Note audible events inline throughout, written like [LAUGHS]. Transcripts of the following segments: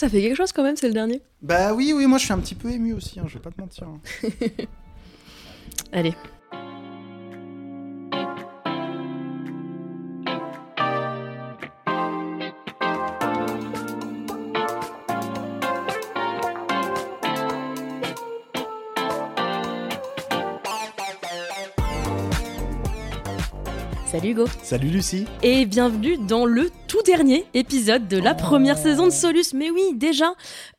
Ça fait quelque chose quand même, c'est le dernier. Bah oui, oui, moi je suis un petit peu ému aussi, hein, je vais pas te mentir. hein. [LAUGHS] Allez. Hugo Salut Lucie et bienvenue dans le tout dernier épisode de la première saison de Solus. Mais oui, déjà,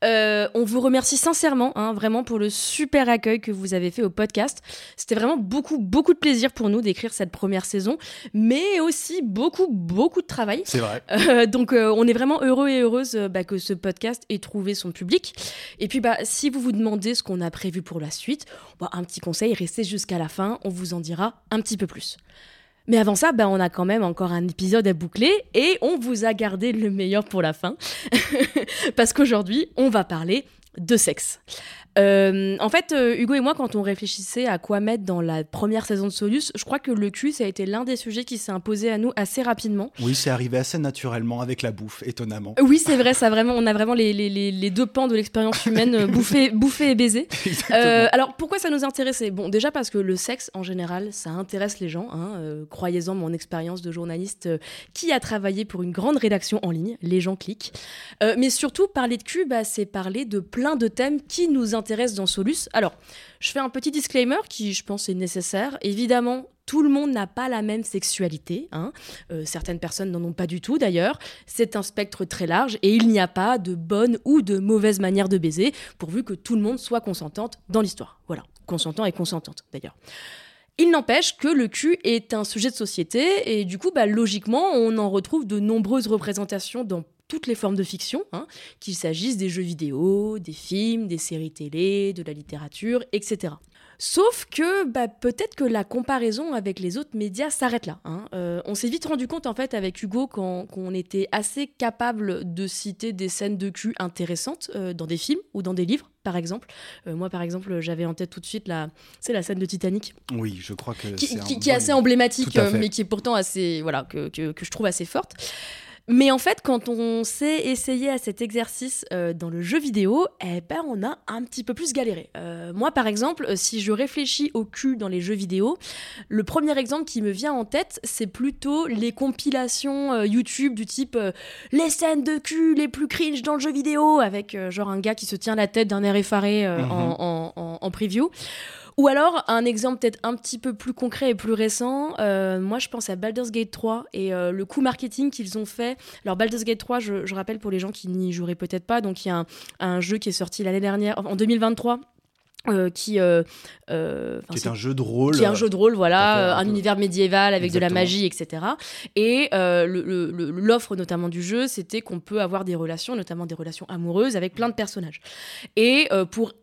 euh, on vous remercie sincèrement, hein, vraiment pour le super accueil que vous avez fait au podcast. C'était vraiment beaucoup, beaucoup de plaisir pour nous d'écrire cette première saison, mais aussi beaucoup, beaucoup de travail. C'est vrai. Euh, donc, euh, on est vraiment heureux et heureuse bah, que ce podcast ait trouvé son public. Et puis, bah, si vous vous demandez ce qu'on a prévu pour la suite, bah, un petit conseil, restez jusqu'à la fin, on vous en dira un petit peu plus. Mais avant ça, bah, on a quand même encore un épisode à boucler et on vous a gardé le meilleur pour la fin. [LAUGHS] Parce qu'aujourd'hui, on va parler de sexe. Euh, en fait, euh, Hugo et moi, quand on réfléchissait à quoi mettre dans la première saison de Solus, je crois que le cul, ça a été l'un des sujets qui s'est imposé à nous assez rapidement. Oui, c'est arrivé assez naturellement avec la bouffe, étonnamment. Oui, c'est vrai, ça vraiment, on a vraiment les, les- les- les deux pans de l'expérience humaine, euh, bouffer, [LAUGHS] bouffer et baiser. Euh, alors pourquoi ça nous intéressait Bon, déjà parce que le sexe en général, ça intéresse les gens. hein, euh, Croyez-en mon expérience de journaliste qui a travaillé pour une grande rédaction en ligne. Les gens cliquent. Mais surtout, parler de cul, bah, c'est parler de plein de thèmes qui nous intéressent dans Solus. Alors, je fais un petit disclaimer qui, je pense, est nécessaire. Évidemment. Tout le monde n'a pas la même sexualité. hein. Euh, certaines personnes n'en ont pas du tout d'ailleurs. C'est un spectre très large et il n'y a pas de bonne ou de mauvaise manière de baiser pourvu que tout le monde soit consentante dans l'histoire. Voilà, consentant et consentante d'ailleurs. Il n'empêche que le cul est un sujet de société et du coup, bah, logiquement, on en retrouve de nombreuses représentations dans toutes les formes de fiction, hein, qu'il s'agisse des jeux vidéo, des films, des séries télé, de la littérature, etc. Sauf que bah, peut-être que la comparaison avec les autres médias s'arrête là. hein. Euh, on s'est vite rendu compte en fait avec Hugo qu'on était assez capable de citer des scènes de cul intéressantes euh, dans des films ou dans des livres, par exemple. Euh, moi, par exemple, j'avais en tête tout de suite la, c'est la scène de Titanic, Oui, je crois que qui, c'est un qui- qui est assez emblématique, mais qui est pourtant assez, voilà, que, que- que je trouve assez forte. Mais en fait, quand on s'est essayé à cet exercice euh, dans le jeu vidéo, eh ben, on a un petit peu plus galéré. Euh, moi, par exemple, euh, si je réfléchis au cul dans les jeux vidéo, le premier exemple qui me vient en tête, c'est plutôt les compilations euh, YouTube du type les scènes de cul les plus cringe dans le jeu vidéo, avec genre un gars qui se tient la tête d'un air effaré en, en- en- en preview. Ou alors, un exemple peut-être un petit peu plus concret et plus récent, euh, moi je pense à Baldur's Gate 3 et euh, le coup marketing qu'ils ont fait. Alors Baldur's Gate 3, je, je rappelle pour les gens qui n'y joueraient peut-être pas, donc il y a un, un jeu qui est sorti l'année dernière, en 2023, euh, qui... euh, euh, Qui est un jeu de rôle. qui est un jeu de rôle, voilà, un univers médiéval avec de la magie, etc. Et l'offre notamment du jeu, c'était qu'on peut avoir des relations, notamment des relations amoureuses, avec plein de personnages. Et pour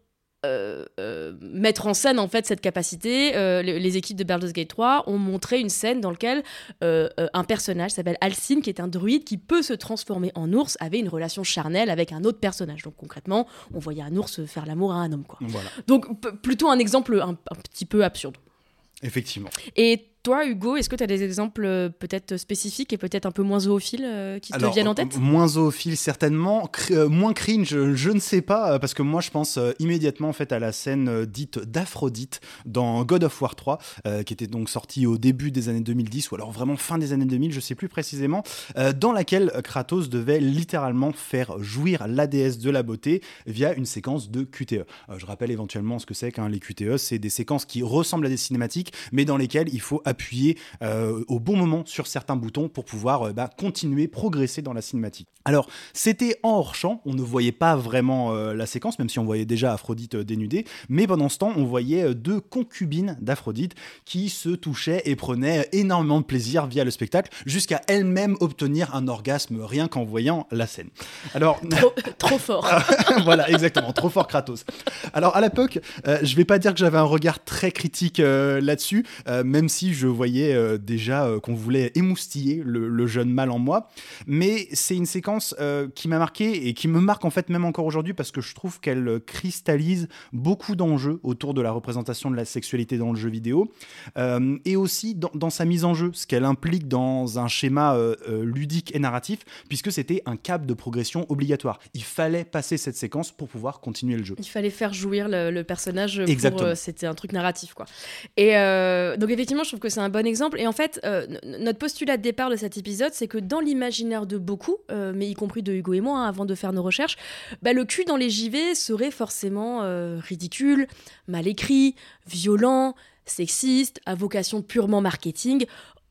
euh, euh, mettre en scène en fait cette capacité, euh, les, les équipes de Baldur's Gate 3 ont montré une scène dans laquelle un personnage s'appelle Alcine, qui est un druide qui peut se transformer en ours, avait une relation charnelle avec un autre personnage. Donc concrètement, on voyait un ours faire l'amour à un homme. Quoi. Voilà, Donc plutôt un exemple un- un petit peu absurde. effectivement. Et toi, Hugo, est-ce que tu as des exemples euh, peut-être spécifiques et peut-être un peu moins zoophiles euh, qui te viennent en tête Moins zoophile, certainement. Cr- euh, moins cringe, je, je ne sais pas, parce que moi, je pense immédiatement en fait, à la scène dite d'Aphrodite dans God of War 3, euh, qui était donc sortie au début des années 2010, ou alors vraiment fin des années 2000, je sais plus précisément, dans laquelle Kratos devait littéralement faire jouir la déesse de la beauté via une séquence de QTE. Je rappelle éventuellement ce que c'est qu'un les QTE, c'est des séquences qui ressemblent à des cinématiques, mais dans lesquelles il faut appuyer euh, au bon moment sur certains boutons pour pouvoir euh, bah, continuer, progresser dans la cinématique. Alors, c'était en hors-champ, on ne voyait pas vraiment euh, la séquence, même si on voyait déjà Aphrodite dénudée, mais pendant ce temps, on voyait deux concubines d'Aphrodite qui se touchaient et prenaient énormément de plaisir via le spectacle, jusqu'à elles-mêmes obtenir un orgasme rien qu'en voyant la scène. Alors, [LAUGHS] trop, trop fort. [LAUGHS] voilà, exactement, trop fort Kratos. Alors à l'époque, je vais pas dire que j'avais un regard très critique là-dessus, même si je voyais déjà qu'on voulait émoustiller le, jeune mal en moi. Mais c'est une séquence qui m'a marqué et qui me marque en fait même encore aujourd'hui parce que je trouve qu'elle cristallise beaucoup d'enjeux autour de la représentation de la sexualité dans le jeu vidéo et aussi dans, dans, sa mise en jeu, ce qu'elle implique dans un schéma ludique et narratif, puisque c'était un cap de progression obligatoire. Il fallait passer cette séquence pour pouvoir continuer le jeu. Il fallait faire jouir le, personnage. Exactement. Euh, c'était un truc narratif, quoi. Et euh, donc effectivement, je trouve que c'est un bon exemple. Et en fait, euh, notre postulat de départ de cet épisode, c'est que dans l'imaginaire de beaucoup, mais y compris de Hugo et moi, hein, avant de faire nos recherches, bah, le cul dans les JV serait forcément ridicule, mal écrit, violent, sexiste, à vocation purement marketing.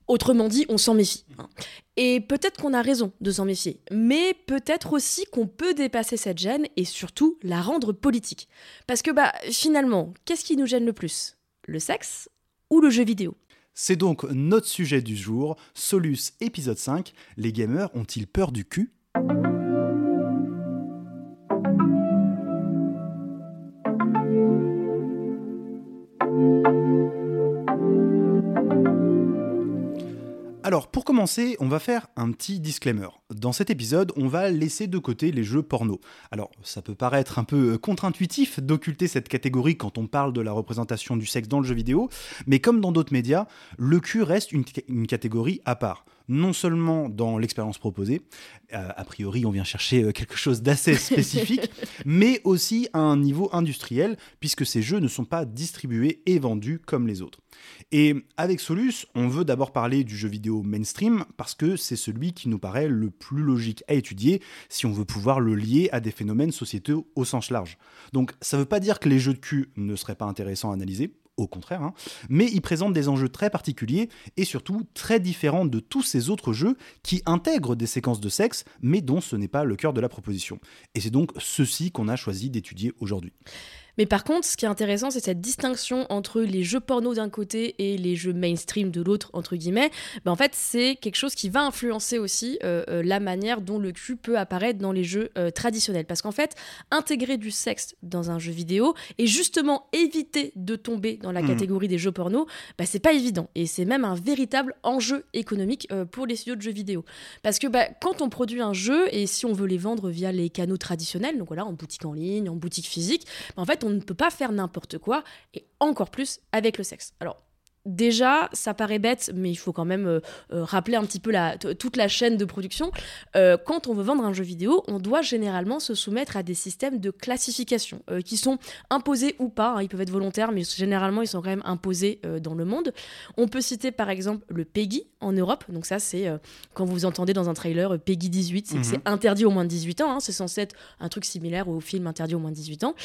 Autrement dit, on s'en méfie. Hein. Et peut-être qu'on a raison de s'en méfier, mais peut-être aussi qu'on peut dépasser cette gêne et surtout la rendre politique. Parce que bah finalement, qu'est-ce qui nous gêne le plus? Le sexe ou le jeu vidéo? C'est donc notre sujet du jour, Solus épisode 5, les gamers ont-ils peur du cul? Alors, pour commencer, on va faire un petit disclaimer. Dans cet épisode, on va laisser de côté les jeux porno. Alors, ça peut paraître un peu contre-intuitif d'occulter cette catégorie quand on parle de la représentation du sexe dans le jeu vidéo, mais comme dans d'autres médias, le cul reste une, catégorie à part non seulement dans l'expérience proposée, euh, a priori on vient chercher euh, quelque chose d'assez [LAUGHS] spécifique, mais aussi à un niveau industriel, puisque ces jeux ne sont pas distribués et vendus comme les autres. Et avec Solus, on veut d'abord parler du jeu vidéo mainstream parce que c'est celui qui nous paraît le plus logique à étudier si on veut pouvoir le lier à des phénomènes sociétaux au sens large. Donc ça ne veut pas dire que les jeux de cul ne seraient pas intéressants à analyser, au contraire, hein, mais ils présentent des enjeux très particuliers et surtout très différents de tous ces autres jeux qui intègrent des séquences de sexe, mais dont ce n'est pas le cœur de la proposition. Et c'est donc ceci qu'on a choisi d'étudier aujourd'hui. Mais par contre, ce qui est intéressant, c'est cette distinction entre les jeux porno d'un côté et les jeux mainstream de l'autre, entre guillemets. Ben, en fait, c'est quelque chose qui va influencer aussi euh, euh, la manière dont le cul peut apparaître dans les jeux euh, traditionnels. Parce qu'en fait, intégrer du sexe dans un jeu vidéo et justement éviter de tomber dans la mmh. catégorie des jeux porno, ben, c'est pas évident. Et c'est même un véritable enjeu économique pour les studios de jeux vidéo. Parce que ben, quand on produit un jeu, et si on veut les vendre via les canaux traditionnels, donc voilà, en boutique en ligne, en boutique physique, en fait, on ne peut pas faire n'importe quoi, et encore plus avec le sexe. Déjà, ça paraît bête, mais il faut quand même euh, euh, rappeler un petit peu la, toute la chaîne de production. Euh, quand on veut vendre un jeu vidéo, on doit généralement se soumettre à des systèmes de classification qui sont imposés ou pas. Hein. ils peuvent être volontaires, mais généralement, ils sont quand même imposés dans le monde. On peut citer par exemple le PEGI en Europe. Donc ça, c'est quand vous entendez dans un trailer PEGI 18, c'est que c'est mhm. interdit au moins de 18 ans. Hein. c'est censé être un truc similaire au film interdit au moins de 18 ans.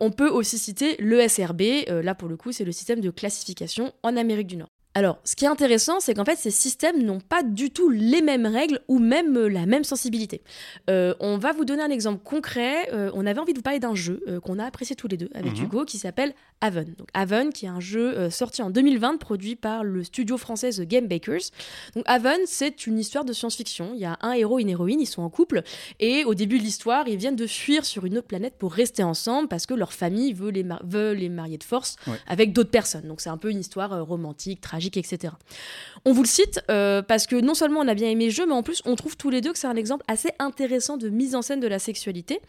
on peut aussi citer le SRB. là, pour le coup, c'est le système de classification en Amérique du Nord. Alors, ce qui est intéressant, c'est qu'en fait, ces systèmes n'ont pas du tout les mêmes règles ou même euh, la même sensibilité. Euh, on va vous donner un exemple concret. Euh, on avait envie de vous parler d'un jeu qu'on a apprécié tous les deux avec mhm. Hugo qui s'appelle Haven. Donc, Haven, qui est un jeu sorti en 2020, produit par le studio français The Game Bakers. Donc, Haven, c'est une histoire de science-fiction. Il y a un héros et une héroïne, ils sont en couple. Et au début de l'histoire, ils viennent de fuir sur une autre planète pour rester ensemble parce que leur famille veut les, veut les marier de force avec d'autres personnes. Donc, c'est un peu une histoire romantique, tragique etc. On vous le cite euh, parce que non seulement on a bien aimé le jeu, mais en plus on trouve tous les deux que c'est un exemple assez intéressant de mise en scène de la sexualité.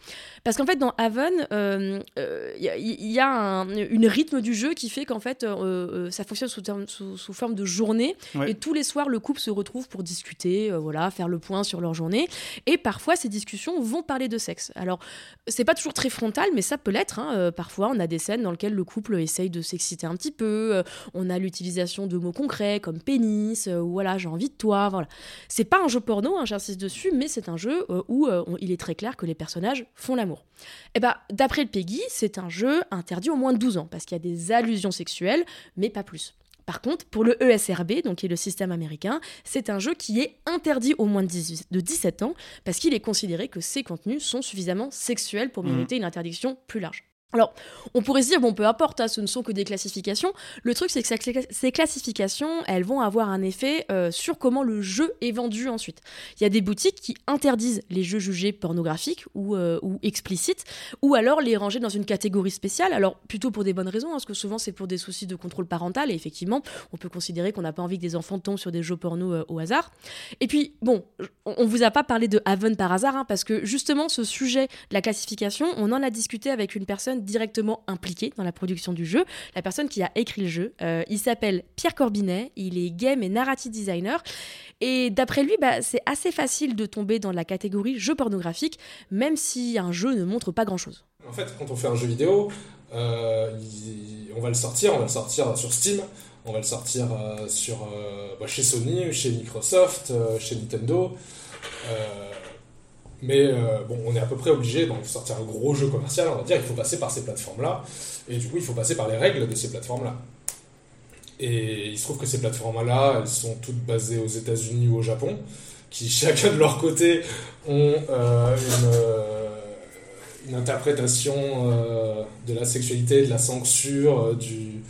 Parce qu'en fait, dans Haven, il euh, euh, y, a un une rythme du jeu qui fait qu'en fait, ça fonctionne sous, sous, forme de journée. Et tous les soirs, le couple se retrouve pour discuter, voilà, faire le point sur leur journée. Et parfois, ces discussions vont parler de sexe. Alors, c'est pas toujours très frontal, mais ça peut l'être. Hein. parfois, on a des scènes dans lesquelles le couple essaye de s'exciter un petit peu. on a l'utilisation de mots concrets comme pénis euh, ou voilà, j'ai envie de toi. Voilà. C'est pas un jeu porno, hein, j'insiste dessus, mais c'est un jeu euh, où euh, il est très clair que les personnages font l'amour. Et eh bah, d'après le PEGI, c'est un jeu interdit au moins de 12 ans parce qu'il y a des allusions sexuelles, mais pas plus. Par contre, pour le ESRB, donc qui est le système américain, c'est un jeu qui est interdit au moins de, 17 ans parce qu'il est considéré que ces contenus sont suffisamment sexuels pour mmh. mériter une interdiction plus large. Alors, on pourrait se dire, bon, peu importe, hein, ce ne sont que des classifications. Le truc, c'est que ces classifications, elles vont avoir un effet euh, sur comment le jeu est vendu ensuite. Il y a des boutiques qui interdisent les jeux jugés pornographiques ou, euh, explicites, ou alors les ranger dans une catégorie spéciale, alors plutôt pour des bonnes raisons, hein, parce que souvent c'est pour des soucis de contrôle parental, et effectivement, on peut considérer qu'on n'a pas envie que des enfants tombent sur des jeux porno euh, au hasard. Et puis, bon, on, ne vous a pas parlé de Haven par hasard, hein, parce que justement, ce sujet de la classification, on en a discuté avec une personne directement impliqué dans la production du jeu, la personne qui a écrit le jeu. Euh, il s'appelle Pierre Corbinet, il est game et narrative designer. Et d'après lui, bah, c'est assez facile de tomber dans la catégorie jeu pornographique, même si un jeu ne montre pas grand-chose. En fait, quand on fait un jeu vidéo, euh, on va le sortir, on va le sortir sur Steam, on va le sortir euh, sur, bah, chez Sony, chez Microsoft, chez Nintendo. Mais euh, bon, on est à peu près obligé, donc sortir un gros jeu commercial, on va dire, il faut passer par ces plateformes-là. Et du coup, il faut passer par les règles de ces plateformes-là. Et il se trouve que ces plateformes-là, elles sont toutes basées aux États-Unis ou au Japon, qui [LAUGHS] chacun de leur côté ont euh, une, interprétation euh, de la sexualité, de la censure, du,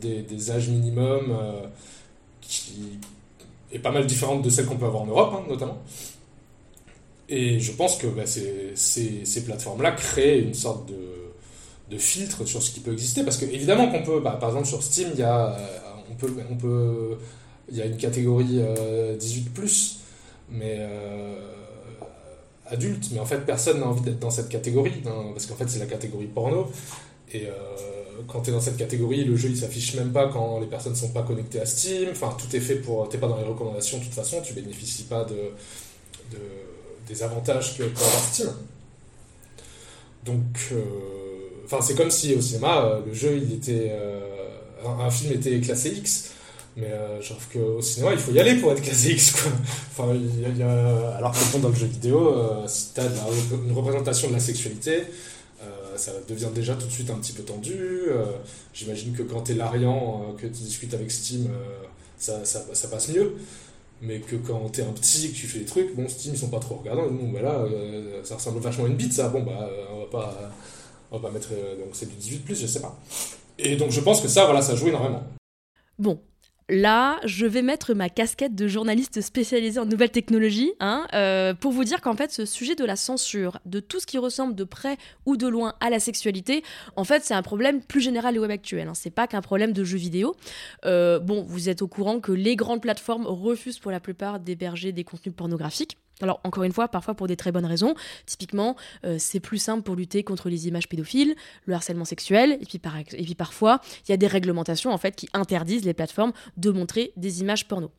des, des, âges minimums, qui est pas mal différente de celle qu'on peut avoir en Europe, hein, notamment. Et je pense que bah, ces, plateformes-là créent une sorte de, filtre sur ce qui peut exister. Parce que évidemment qu'on peut, bah, par exemple sur Steam, il y a, euh, une catégorie 18 euh, mais euh, adulte. Mais en fait, personne n'a envie d'être dans cette catégorie, parce qu'en fait, c'est la catégorie porno. Et quand tu es dans cette catégorie, le jeu il s'affiche même pas quand les personnes sont pas connectées à Steam. Enfin, tout est fait pour. T'es pas dans les recommandations de toute façon, tu bénéficies pas de des avantages que peut avoir Steam. Donc, euh, enfin, c'est comme si au cinéma, euh, le jeu, il était, euh, un, film était classé X. Mais je trouve qu'au cinéma, il faut y aller pour être classé X. Enfin, alors que dans le jeu vidéo, si tu as une représentation de la sexualité, ça devient déjà tout de suite un petit peu tendu. J'imagine que quand tu es Larian, que tu discutes avec Steam, ça, ça, passe mieux mais que quand t'es un petit que tu fais des trucs, bon, Steam ils sont pas trop regardants, bon, bah là, euh, ça ressemble vachement à une bite, ça, bon, bah, euh, on va pas, on va pas mettre, euh, donc c'est du 18, je sais pas. Et donc je pense que ça, voilà, ça joue énormément. Bon, Là, je vais mettre ma casquette de journaliste spécialisée en nouvelles technologies hein, euh, pour vous dire qu'en fait, ce sujet de la censure, de tout ce qui ressemble de près ou de loin à la sexualité, en fait, c'est un problème plus général du web actuel. Hein. C'est pas qu'un problème de jeux vidéo. Euh, bon, vous êtes au courant que les grandes plateformes refusent pour la plupart d'héberger des contenus pornographiques. Alors, encore une fois, parfois pour des très bonnes raisons. Typiquement, euh, c'est plus simple pour lutter contre les images pédophiles, le harcèlement sexuel, et puis, parfois, il y a des réglementations qui interdisent les plateformes de montrer des images porno.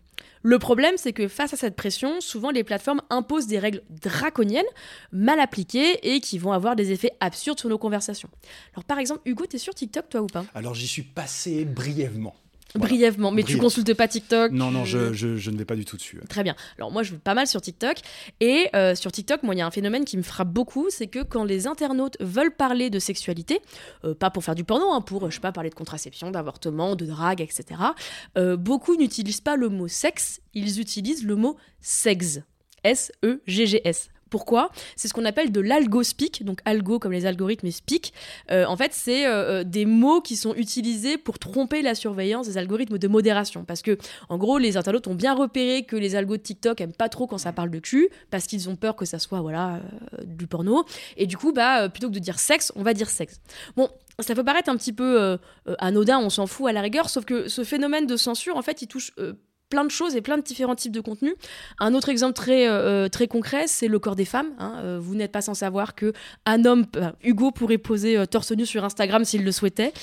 Le problème, c'est que face à cette pression, souvent les plateformes imposent des règles draconiennes, mal appliquées et qui vont avoir des effets absurdes sur nos conversations. Alors par exemple, Hugo, t'es sur TikTok toi ou pas? Alors j'y suis passé brièvement. Brièvement, mais tu consultes pas TikTok Non, non, je, je, ne vais pas du tout dessus. Très bien. Alors moi, je vais pas mal sur TikTok. Et euh, sur TikTok, moi, il y a un phénomène qui me frappe beaucoup, c'est que quand les internautes veulent parler de sexualité, euh, pas pour faire du porno, hein, pour, je sais pas, parler de contraception, d'avortement, de drague, etc., euh, beaucoup n'utilisent pas le mot sexe, ils utilisent le mot sexe. S-E-G-G-S. Pourquoi? C'est ce qu'on appelle de l'algo-speak, donc algo comme les algorithmes et speak. Euh, en fait, c'est euh, euh, des mots qui sont utilisés pour tromper la surveillance des algorithmes de modération. Parce que, en gros, les internautes ont bien repéré que les algos de TikTok aiment pas trop quand ça parle de cul, parce qu'ils ont peur que ça soit voilà du porno. Et du coup, bah, plutôt que de dire sexe, on va dire sexe. Bon, ça peut paraître un petit peu anodin, on s'en fout à la rigueur, sauf que ce phénomène de censure, en fait, il touche plein de choses et plein de différents types de contenus. Un autre exemple très, euh, euh, très concret, c'est le corps des femmes. Hein. Euh, vous n'êtes pas sans savoir que un homme, Hugo pourrait poser torse nu sur Instagram s'il le souhaitait.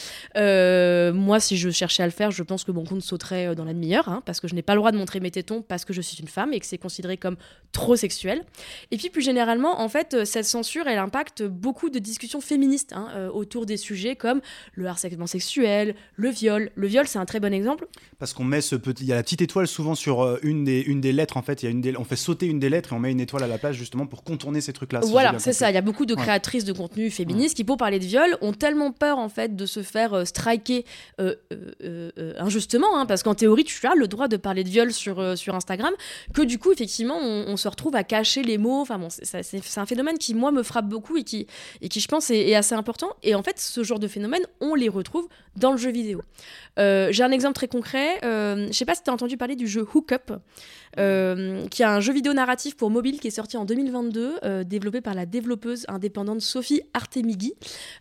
moi, si je cherchais à le faire, je pense que mon compte sauterait dans la demi-heure, hein, parce que je n'ai pas le droit de montrer mes tétons parce que je suis une femme et que c'est considéré comme trop sexuel. Et puis plus généralement, en fait, cette censure, elle impacte beaucoup de discussions féministes hein, autour des sujets comme le harcèlement sexuel, le viol. Le viol, c'est un très bon exemple. Parce qu'on met ce petit, il y a la petite étoile étoile souvent sur euh, une, des, une des lettres. En fait, il y a une des, on fait sauter une des lettres et on met une étoile à la place justement pour contourner ces trucs-là. si Voilà, c'est ça. Il y a beaucoup de Ouais. créatrices de contenu féministes qui, pour parler de viol, ont tellement peur en fait de se faire euh, striker euh, injustement, hein, parce qu'en théorie, tu as le droit de parler de viol sur, sur Instagram, que du coup, effectivement, on, on se retrouve à cacher les mots. Enfin bon, c'est- un phénomène qui moi me frappe beaucoup et qui, et qui je pense est, est assez important. Et en fait, ce genre de phénomène, on les retrouve dans le jeu vidéo. J'ai un exemple très concret. Je sais pas si tu as entendu parler du jeu Hookup, euh, qui est un jeu vidéo narratif pour mobile qui est sorti en 2022, euh, développé par la développeuse indépendante Sophie Artemigi.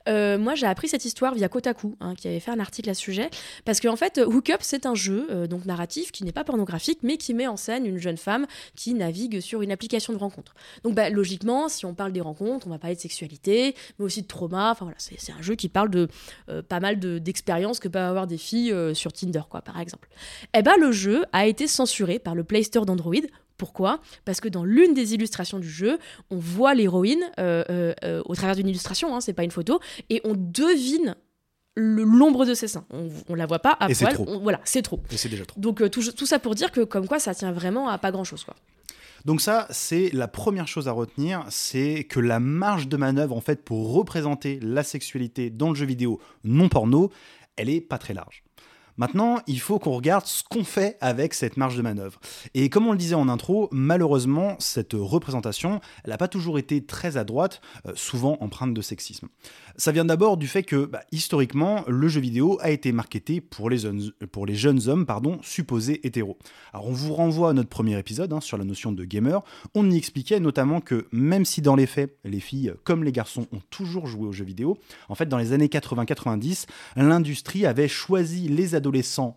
Euh, moi, j'ai appris cette histoire via Kotaku, hein, qui avait fait un article à ce sujet, parce qu'en fait, Hookup, c'est un jeu euh, donc narratif qui n'est pas pornographique, mais qui met en scène une jeune femme qui navigue sur une application de rencontre. Donc, bah, logiquement, si on parle des rencontres, on va parler de sexualité, mais aussi de trauma. Enfin voilà, c'est un jeu qui parle de pas mal de- d'expériences que peuvent avoir des filles sur Tinder, quoi, par exemple. Eh ben, le jeu a été censuré par le Play Store d'Android. Pourquoi? Parce que dans l'une des illustrations du jeu, on voit l'héroïne euh, euh, euh, au travers d'une illustration, hein, c'est pas une photo, et on devine l'ombre de ses seins. On, on la voit pas à Et poil. trop. on- voilà, c'est trop. Et c'est déjà trop. Donc euh, tout, tout ça pour dire que comme quoi ça tient vraiment à pas grand chose quoi. Donc ça, c'est la première chose à retenir, c'est que la marge de manœuvre en fait pour représenter la sexualité dans le jeu vidéo non porno, elle est pas très large. Maintenant, il faut qu'on regarde ce qu'on fait avec cette marge de manœuvre. Et comme on le disait en intro, malheureusement, cette représentation, elle n'a pas toujours été très à droite, euh, souvent empreinte de sexisme. Ça vient d'abord du fait que, bah, historiquement, le jeu vidéo a été marketé pour les jeunes, pour les jeunes hommes pardon, supposés hétéros. Alors on vous renvoie à notre premier épisode hein, sur la notion de gamer. On y expliquait notamment que même si dans les faits, les filles comme les garçons ont toujours joué aux jeux vidéo, en fait dans les années 80-90, l'industrie avait choisi les adolescents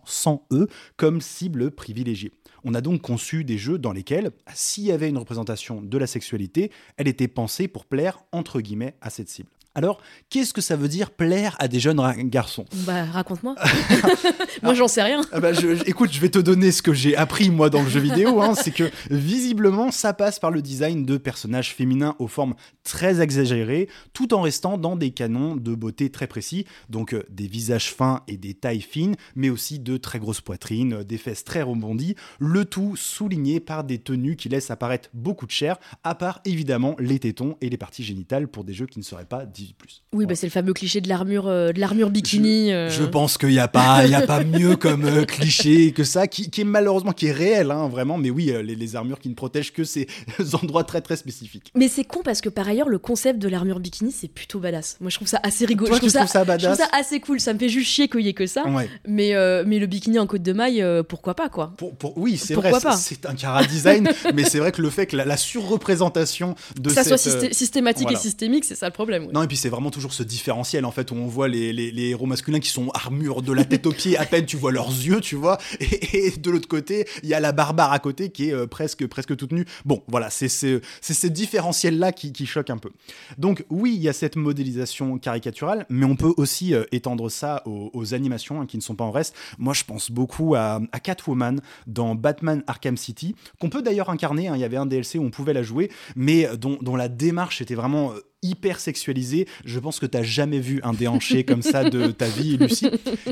sans eux comme cible privilégiée. On a donc conçu des jeux dans lesquels, s'il y avait une représentation de la sexualité, elle était pensée pour plaire entre guillemets à cette cible. Alors, qu'est-ce que ça veut dire plaire à des jeunes ra- garçons? Bah raconte-moi. [LAUGHS] [LAUGHS] Moi j'en sais rien. ah bah, je- je- écoute, je vais te donner ce que j'ai appris moi dans le jeu vidéo. hein, [LAUGHS] c'est que visiblement, ça passe par le design de personnages féminins aux formes très exagérées, tout en restant dans des canons de beauté très précis. Donc euh, des visages fins et des tailles fines, mais aussi de très grosses poitrines, euh, des fesses très rebondies. Le tout souligné par des tenues qui laissent apparaître beaucoup de chair, à part évidemment les tétons et les parties génitales pour des jeux qui ne seraient pas 18+. Oui bah c'est le fameux cliché de l'armure euh, de l'armure bikini. euh. Je pense qu'il n'y a pas, il y a pas mieux comme euh, cliché que ça, qui, qui est malheureusement qui est réel, hein, vraiment. Mais oui, euh, les, les armures qui ne protègent que ces [LAUGHS] endroits très très spécifiques. Mais c'est con parce que par ailleurs le concept de l'armure bikini c'est plutôt badass. Moi je trouve ça assez rigolo. Toi, je, trouve ça je trouve badass ça assez cool. Ça me fait juste chier qu'il y ait que ça. Ouais. Mais euh, mais le bikini en côte de maille euh, pourquoi pas quoi. Pour, pour- oui, c'est Pourquoi vrai, pas c'est- un cara design, [LAUGHS] mais c'est vrai que le fait que la, la surreprésentation de ça soit cette, euh, systé- systématique voilà. et systémique c'est ça le problème. ouais. Non, et puis c'est vraiment toujours ce différentiel en fait où on voit les, héros masculins qui sont armure de la tête aux pieds, à peine tu vois leurs yeux, tu vois, [LAUGHS] et, de l'autre côté, il y a la barbare à côté qui est euh, presque, presque toute nue. Bon, voilà, c'est ce différentiel-là qui, qui choque un peu. Donc, oui, il y a cette modélisation caricaturale, mais on peut aussi euh, étendre ça aux, animations hein, qui ne sont pas en reste. Moi, je pense beaucoup à, Catwoman dans Batman Arkham City, qu'on peut d'ailleurs incarner. hein. Il y avait un DLC où on pouvait la jouer, mais dont, dont la démarche était vraiment euh, hyper sexualisée. Je pense que tu jamais vu un déhanché comme ça de ta vie, Lucie.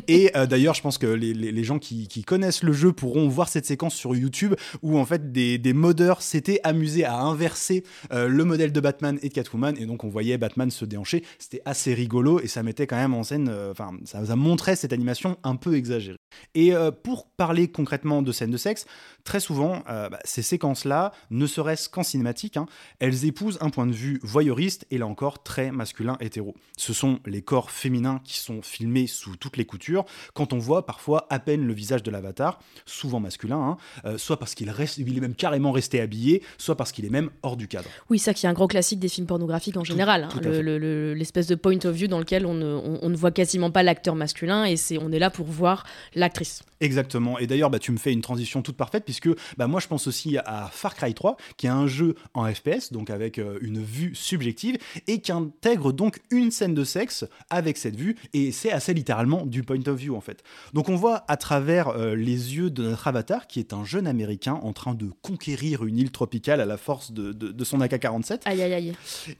Et euh, d'ailleurs, je pense que les, gens qui, connaissent le jeu pourront voir cette séquence sur YouTube où en fait des, des modeurs s'étaient amusés à inverser euh, le modèle de Batman et de Catwoman. Et donc on voyait Batman se déhancher. C'était assez rigolo et ça mettait quand même en scène, euh, enfin, ça, ça montrait cette animation un peu exagérée. Et euh, pour parler concrètement de scènes de sexe, très souvent, euh, bah, ces séquences-là, ne serait-ce qu'en cinématique, hein, elles épousent un point de vue voyeuriste et là encore très masculin hétéro. Ce sont les corps féminins qui sont filmés sous toutes les coutures, quand on voit parfois à peine le visage de l'avatar, souvent masculin, hein, euh, soit parce qu'il reste, il est même carrément resté habillé, soit parce qu'il est même hors du cadre. Oui, ça qui est un grand classique des films pornographiques en général. hein. Le- le- L'espèce de point of view dans lequel on ne, on- on ne voit quasiment pas l'acteur masculin et c'est on est là pour voir l'actrice. Exactement. Et d'ailleurs, bah, tu me fais une transition toute parfaite puisque bah, moi, je pense aussi à Far Cry 3, qui est un jeu en FPS, donc avec euh, une vue subjective et qui intègre donc une scène de sexe avec cette vue, et c'est assez littéralement du point of view en fait. Donc on voit à travers euh, les yeux de notre avatar, qui est un jeune américain en train de conquérir une île tropicale à la force de, de, son AK-47. Aïe aïe aïe.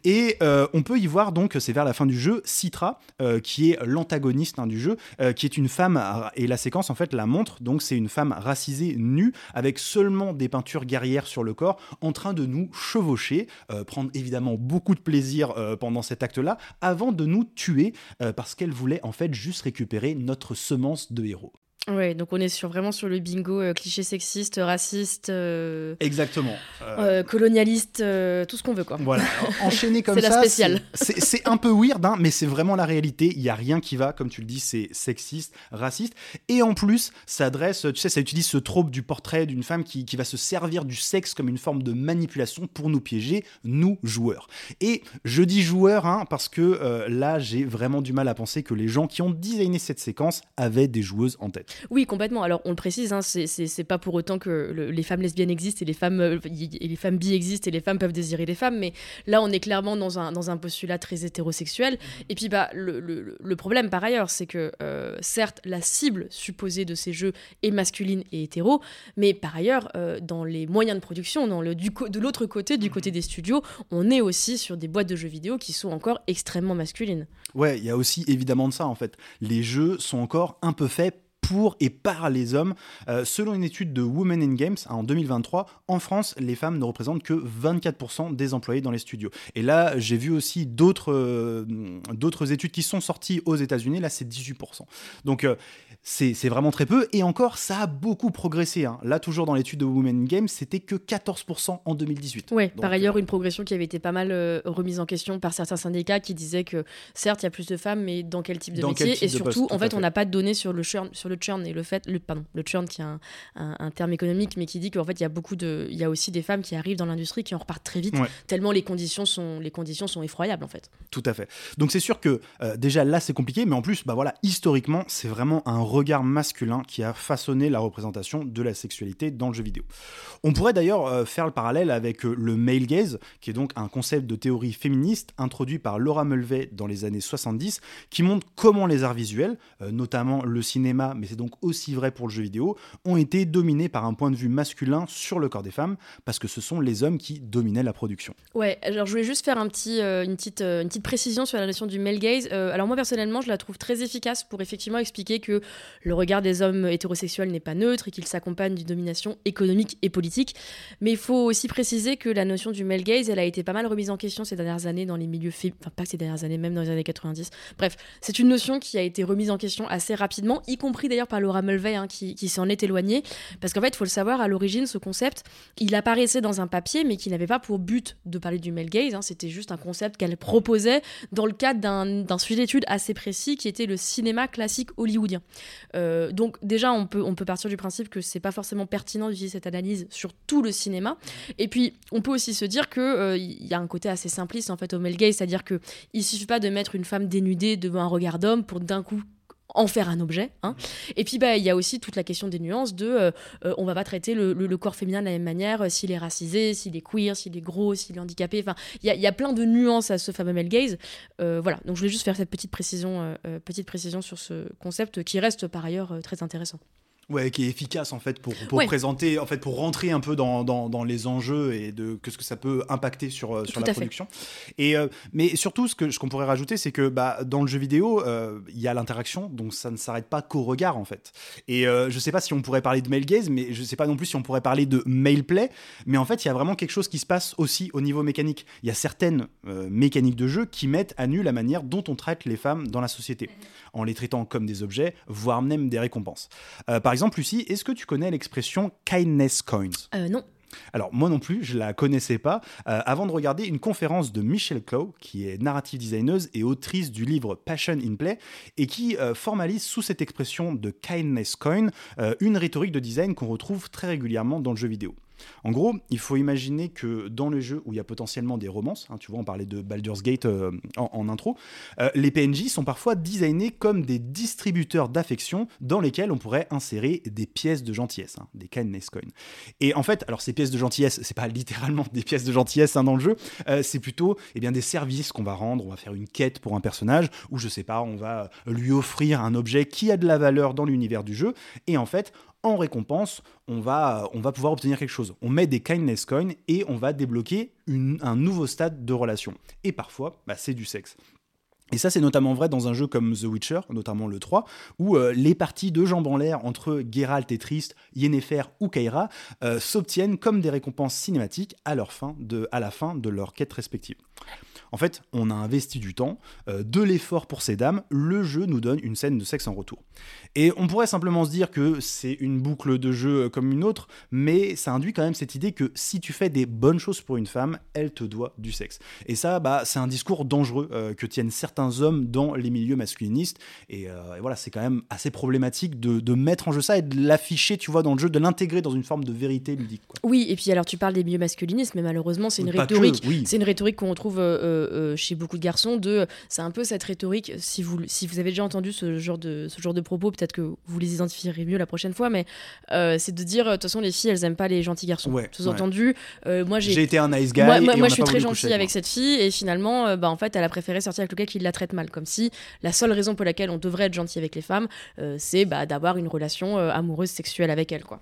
Et euh, on peut y voir donc, c'est vers la fin du jeu, Citra, euh, qui est l'antagoniste hein, du jeu, qui est une femme, et la séquence en fait la montre, donc c'est une femme racisée nue, avec seulement des peintures guerrières sur le corps, en train de nous chevaucher, prendre évidemment beaucoup de plaisir pendant cet acte-là, avant de nous tuer, parce qu'elle voulait en fait juste récupérer notre semence de héros. Ouais, donc on est sur, vraiment sur le bingo euh, cliché sexiste, raciste. Euh, Exactement. Euh, colonialiste, tout ce qu'on veut, quoi. Voilà, [LAUGHS] enchaîner comme ça. C'est la C'est un peu weird, hein, mais c'est vraiment la réalité. Il n'y a rien qui va, comme tu le dis, c'est sexiste, raciste. Et en plus, ça adresse, tu sais, ça utilise ce trope du portrait d'une femme qui, qui va se servir du sexe comme une forme de manipulation pour nous piéger, nous, joueurs. Et je dis joueurs, hein, parce que là, j'ai vraiment du mal à penser que les gens qui ont designé cette séquence avaient des joueuses en tête. Oui, complètement. Alors, on le précise, hein, c'est pas pour autant que les femmes lesbiennes existent et les femmes, euh, et les femmes bi existent et les femmes peuvent désirer des femmes, mais là, on est clairement dans un, dans un postulat très hétérosexuel. Mhm. Et puis, bah, le, le, problème, par ailleurs, c'est que, euh, certes, la cible supposée de ces jeux est masculine et hétéro, mais par ailleurs, euh, dans les moyens de production, dans le, du de l'autre côté, du côté mhm. des studios, on est aussi sur des boîtes de jeux vidéo qui sont encore extrêmement masculines. Ouais, il y a aussi évidemment de ça, en fait. Les jeux sont encore un peu faits pour et par les hommes. Euh, selon une étude de Women in Games en 2023, en France, les femmes ne représentent que 24% des employés dans les studios. Et là, j'ai vu aussi d'autres euh, d'autres études qui sont sorties aux États-Unis. Là, c'est 18%. Donc, euh, c'est vraiment très peu. Et encore, ça a beaucoup progressé. Hein. Là, toujours dans l'étude de Women in Games, c'était que 14% en 2018. Oui, par ailleurs, une progression qui avait été pas mal remise en question par certains syndicats qui disaient que certes, il y a plus de femmes, mais dans quel type de métier Et surtout, en fait, on n'a pas de données sur le, sur le le churn et le fait, le, pardon, le churn qui est un, un, terme économique, mais qui dit qu'en fait il y a beaucoup de, il y a aussi des femmes qui arrivent dans l'industrie qui en repartent très vite, tellement les conditions sont, les conditions sont effroyables en fait. Tout à fait. Donc c'est sûr que euh, déjà là c'est compliqué, mais en plus, bah voilà, historiquement c'est vraiment un regard masculin qui a façonné la représentation de la sexualité dans le jeu vidéo. On pourrait d'ailleurs euh, faire le parallèle avec euh, le male gaze, qui est donc un concept de théorie féministe introduit par Laura Mulvey dans les années 70, qui montre comment les arts visuels, notamment le cinéma, mais c'est donc aussi vrai pour le jeu vidéo, ont été dominés par un point de vue masculin sur le corps des femmes, parce que ce sont les hommes qui dominaient la production. Ouais, alors je voulais juste faire euh, une, petite, euh, une petite précision sur la notion du male gaze. Euh, alors moi personnellement, je la trouve très efficace pour effectivement expliquer que le regard des hommes hétérosexuels n'est pas neutre et qu'il s'accompagne d'une domination économique et politique. Mais il faut aussi préciser que la notion du male gaze, elle a été pas mal remise en question ces dernières années dans les milieux féminins, enfin pas ces dernières années, même dans les années 90. Bref, c'est une notion qui a été remise en question assez rapidement, y compris d'ailleurs par Laura Mulvey hein, qui, s'en est éloigné. Parce qu'en fait, il faut le savoir, à l'origine, ce concept, il apparaissait dans un papier, mais qui n'avait pas pour but de parler du male gaze. Hein. C'était juste un concept qu'elle proposait dans le cadre d'un sujet d'étude assez précis qui était le cinéma classique hollywoodien. Euh, donc, déjà, on peut, on peut partir du principe que c'est pas forcément pertinent d'utiliser cette analyse sur tout le cinéma. Et puis, on peut aussi se dire qu'il euh, y a un côté assez simpliste en fait au male gaze, c'est-à-dire qu'il suffit pas de mettre une femme dénudée devant un regard d'homme pour d'un coup en faire un objet. Hein. Et puis bah il y a aussi toute la question des nuances de euh, euh, on va pas traiter le, corps féminin de la même manière euh, s'il est racisé, s'il est queer, s'il est gros, s'il est handicapé. Enfin il y a, plein de nuances à ce fameux male gaze. voilà donc je voulais juste faire cette petite précision petite précision sur ce concept qui reste par ailleurs très intéressant. Ouais, qui est efficace en fait pour, pour présenter, en fait pour rentrer un peu dans, dans, dans, les enjeux et de que ce que ça peut impacter sur, euh, sur la production. Et euh, mais surtout, ce que ce qu'on pourrait rajouter, c'est que bah, dans le jeu vidéo, euh, il y a l'interaction, donc ça ne s'arrête pas qu'au regard en fait. Et je sais pas si on pourrait parler de male gaze, mais je sais pas non plus si on pourrait parler de male play. Mais en fait, il y a vraiment quelque chose qui se passe aussi au niveau mécanique. Il y a certaines mécaniques de jeu qui mettent à nu la manière dont on traite les femmes dans la société, en les traitant comme des objets, voire même des récompenses. par exemple, Lucie, est-ce que tu connais l'expression kindness coins? Euh, Non. Alors moi non plus, je la connaissais pas euh, avant de regarder une conférence de Michelle Clow, qui est narrative designeuse et autrice du livre Passion in Play, et qui euh, formalise sous cette expression de kindness coin une rhétorique de design qu'on retrouve très régulièrement dans le jeu vidéo. En gros, il faut imaginer que dans le jeu où il y a potentiellement des romances, hein, tu vois, on parlait de Baldur's Gate euh, en, intro, euh, les PNJ sont parfois designés comme des distributeurs d'affection dans lesquels on pourrait insérer des pièces de gentillesse, hein, des kindness coins. Et en fait, alors ces pièces de gentillesse, c'est pas [LAUGHS] littéralement des pièces de gentillesse hein, dans le jeu, euh, c'est plutôt eh bien, des services qu'on va rendre, on va faire une quête pour un personnage, ou je sais pas, on va lui offrir un objet qui a de la valeur dans l'univers du jeu, et en fait, en récompense, on va, on va pouvoir obtenir quelque chose. On met des kindness coins et on va débloquer un nouveau stade de relation. Et parfois, bah, c'est du sexe. Et ça, c'est notamment vrai dans un jeu comme The Witcher, notamment le 3, où euh, les parties de jambes en l'air entre Geralt et Trist, Yennefer ou Kaira euh, s'obtiennent comme des récompenses cinématiques à, leur fin à la fin de leur quête respective. En fait, on a investi du temps, euh, de l'effort pour ces dames, le jeu nous donne une scène de sexe en retour. Et on pourrait simplement se dire que c'est une boucle de jeu comme une autre, mais ça induit quand même cette idée que si tu fais des bonnes choses pour une femme, elle te doit du sexe. Et ça, bah, c'est un discours dangereux euh, que tiennent certains hommes dans les milieux masculinistes. Et, euh, voilà, c'est quand même assez problématique de, mettre en jeu ça et de l'afficher, tu vois, dans le jeu, de l'intégrer dans une forme de vérité ludique. Oui, et puis alors tu parles des milieux masculinistes, mais malheureusement, c'est une, rhétorique, c'est une rhétorique qu'on retrouve chez beaucoup de garçons. De, c'est un peu cette rhétorique. Si vous, si vous avez déjà entendu ce genre de, ce genre de propos, peut-être que vous les identifierez mieux la prochaine fois, mais euh, c'est de dire, de toute façon, les filles, elles aiment pas les gentils garçons. Ouais, Sous-entendu, euh, moi j'ai été un nice guy. Moi, moi, je suis très gentil avec cette fille, et finalement, euh, bah, en fait, elle a préféré sortir avec le gars qui la traite mal. Comme si la seule raison pour laquelle on devrait être gentil avec les femmes, c'est bah, d'avoir une relation amoureuse sexuelle avec elles, quoi.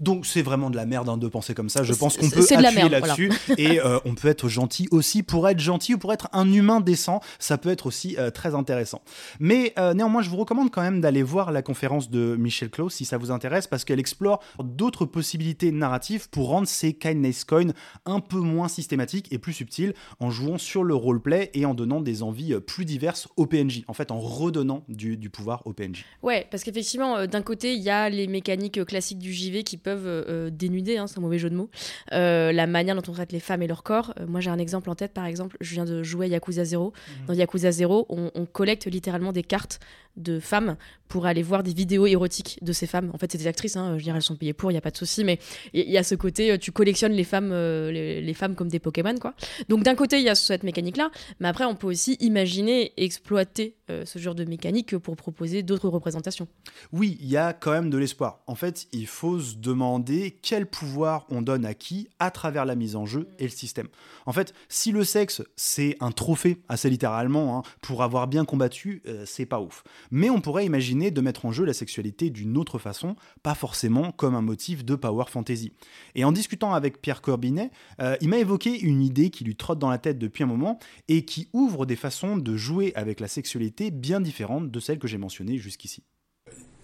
Donc c'est vraiment de la merde hein, de penser comme ça. Je pense qu'on peut appuyer là-dessus et euh, on peut être gentil aussi pour être gentil ou pour être un humain décent. Ça peut être aussi euh, très intéressant. Mais euh, néanmoins, je vous recommande quand même d'aller voir la conférence de Michel Klaus si ça vous intéresse parce qu'elle explore d'autres possibilités narratives pour rendre ces kindness coins un peu moins systématiques et plus subtils en jouant sur le roleplay et en donnant des envies plus diverses aux PNJ. En fait, en redonnant du, du pouvoir aux PNJ. Ouais, parce qu'effectivement, d'un côté, il y a les mécaniques classiques du JV qui peuvent euh, dénuder, hein, c'est un mauvais jeu de mots, euh, la manière dont on traite les femmes et leur corps. Euh, moi, j'ai un exemple en tête, par exemple, je viens de jouer à Yakuza 0. Mhm. Dans Yakuza 0, on, on, collecte littéralement des cartes de femmes pour aller voir des vidéos érotiques de ces femmes. En fait, c'est des actrices, hein, je dirais, elles sont payées pour, il n'y a pas de souci, mais il y, a ce côté, tu collectionnes les femmes, les, femmes comme des Pokémon, quoi. Donc d'un côté, il y a cette mécanique-là, mais après, on peut aussi imaginer exploiter ce genre de mécanique pour proposer d'autres représentations. Oui, il y a quand même de l'espoir. En fait, il faut se demander quel pouvoir on donne à qui à travers la mise en jeu et le système. En fait, si le sexe c'est un trophée, assez littéralement, hein, pour avoir bien combattu, euh, c'est pas ouf. Mais on pourrait imaginer de mettre en jeu la sexualité d'une autre façon, pas forcément comme un motif de power fantasy. Et en discutant avec Pierre Corbinet, euh, il m'a évoqué une idée qui lui trotte dans la tête depuis un moment et qui ouvre des façons de jouer avec la sexualité bien différentes de celles que j'ai mentionnées jusqu'ici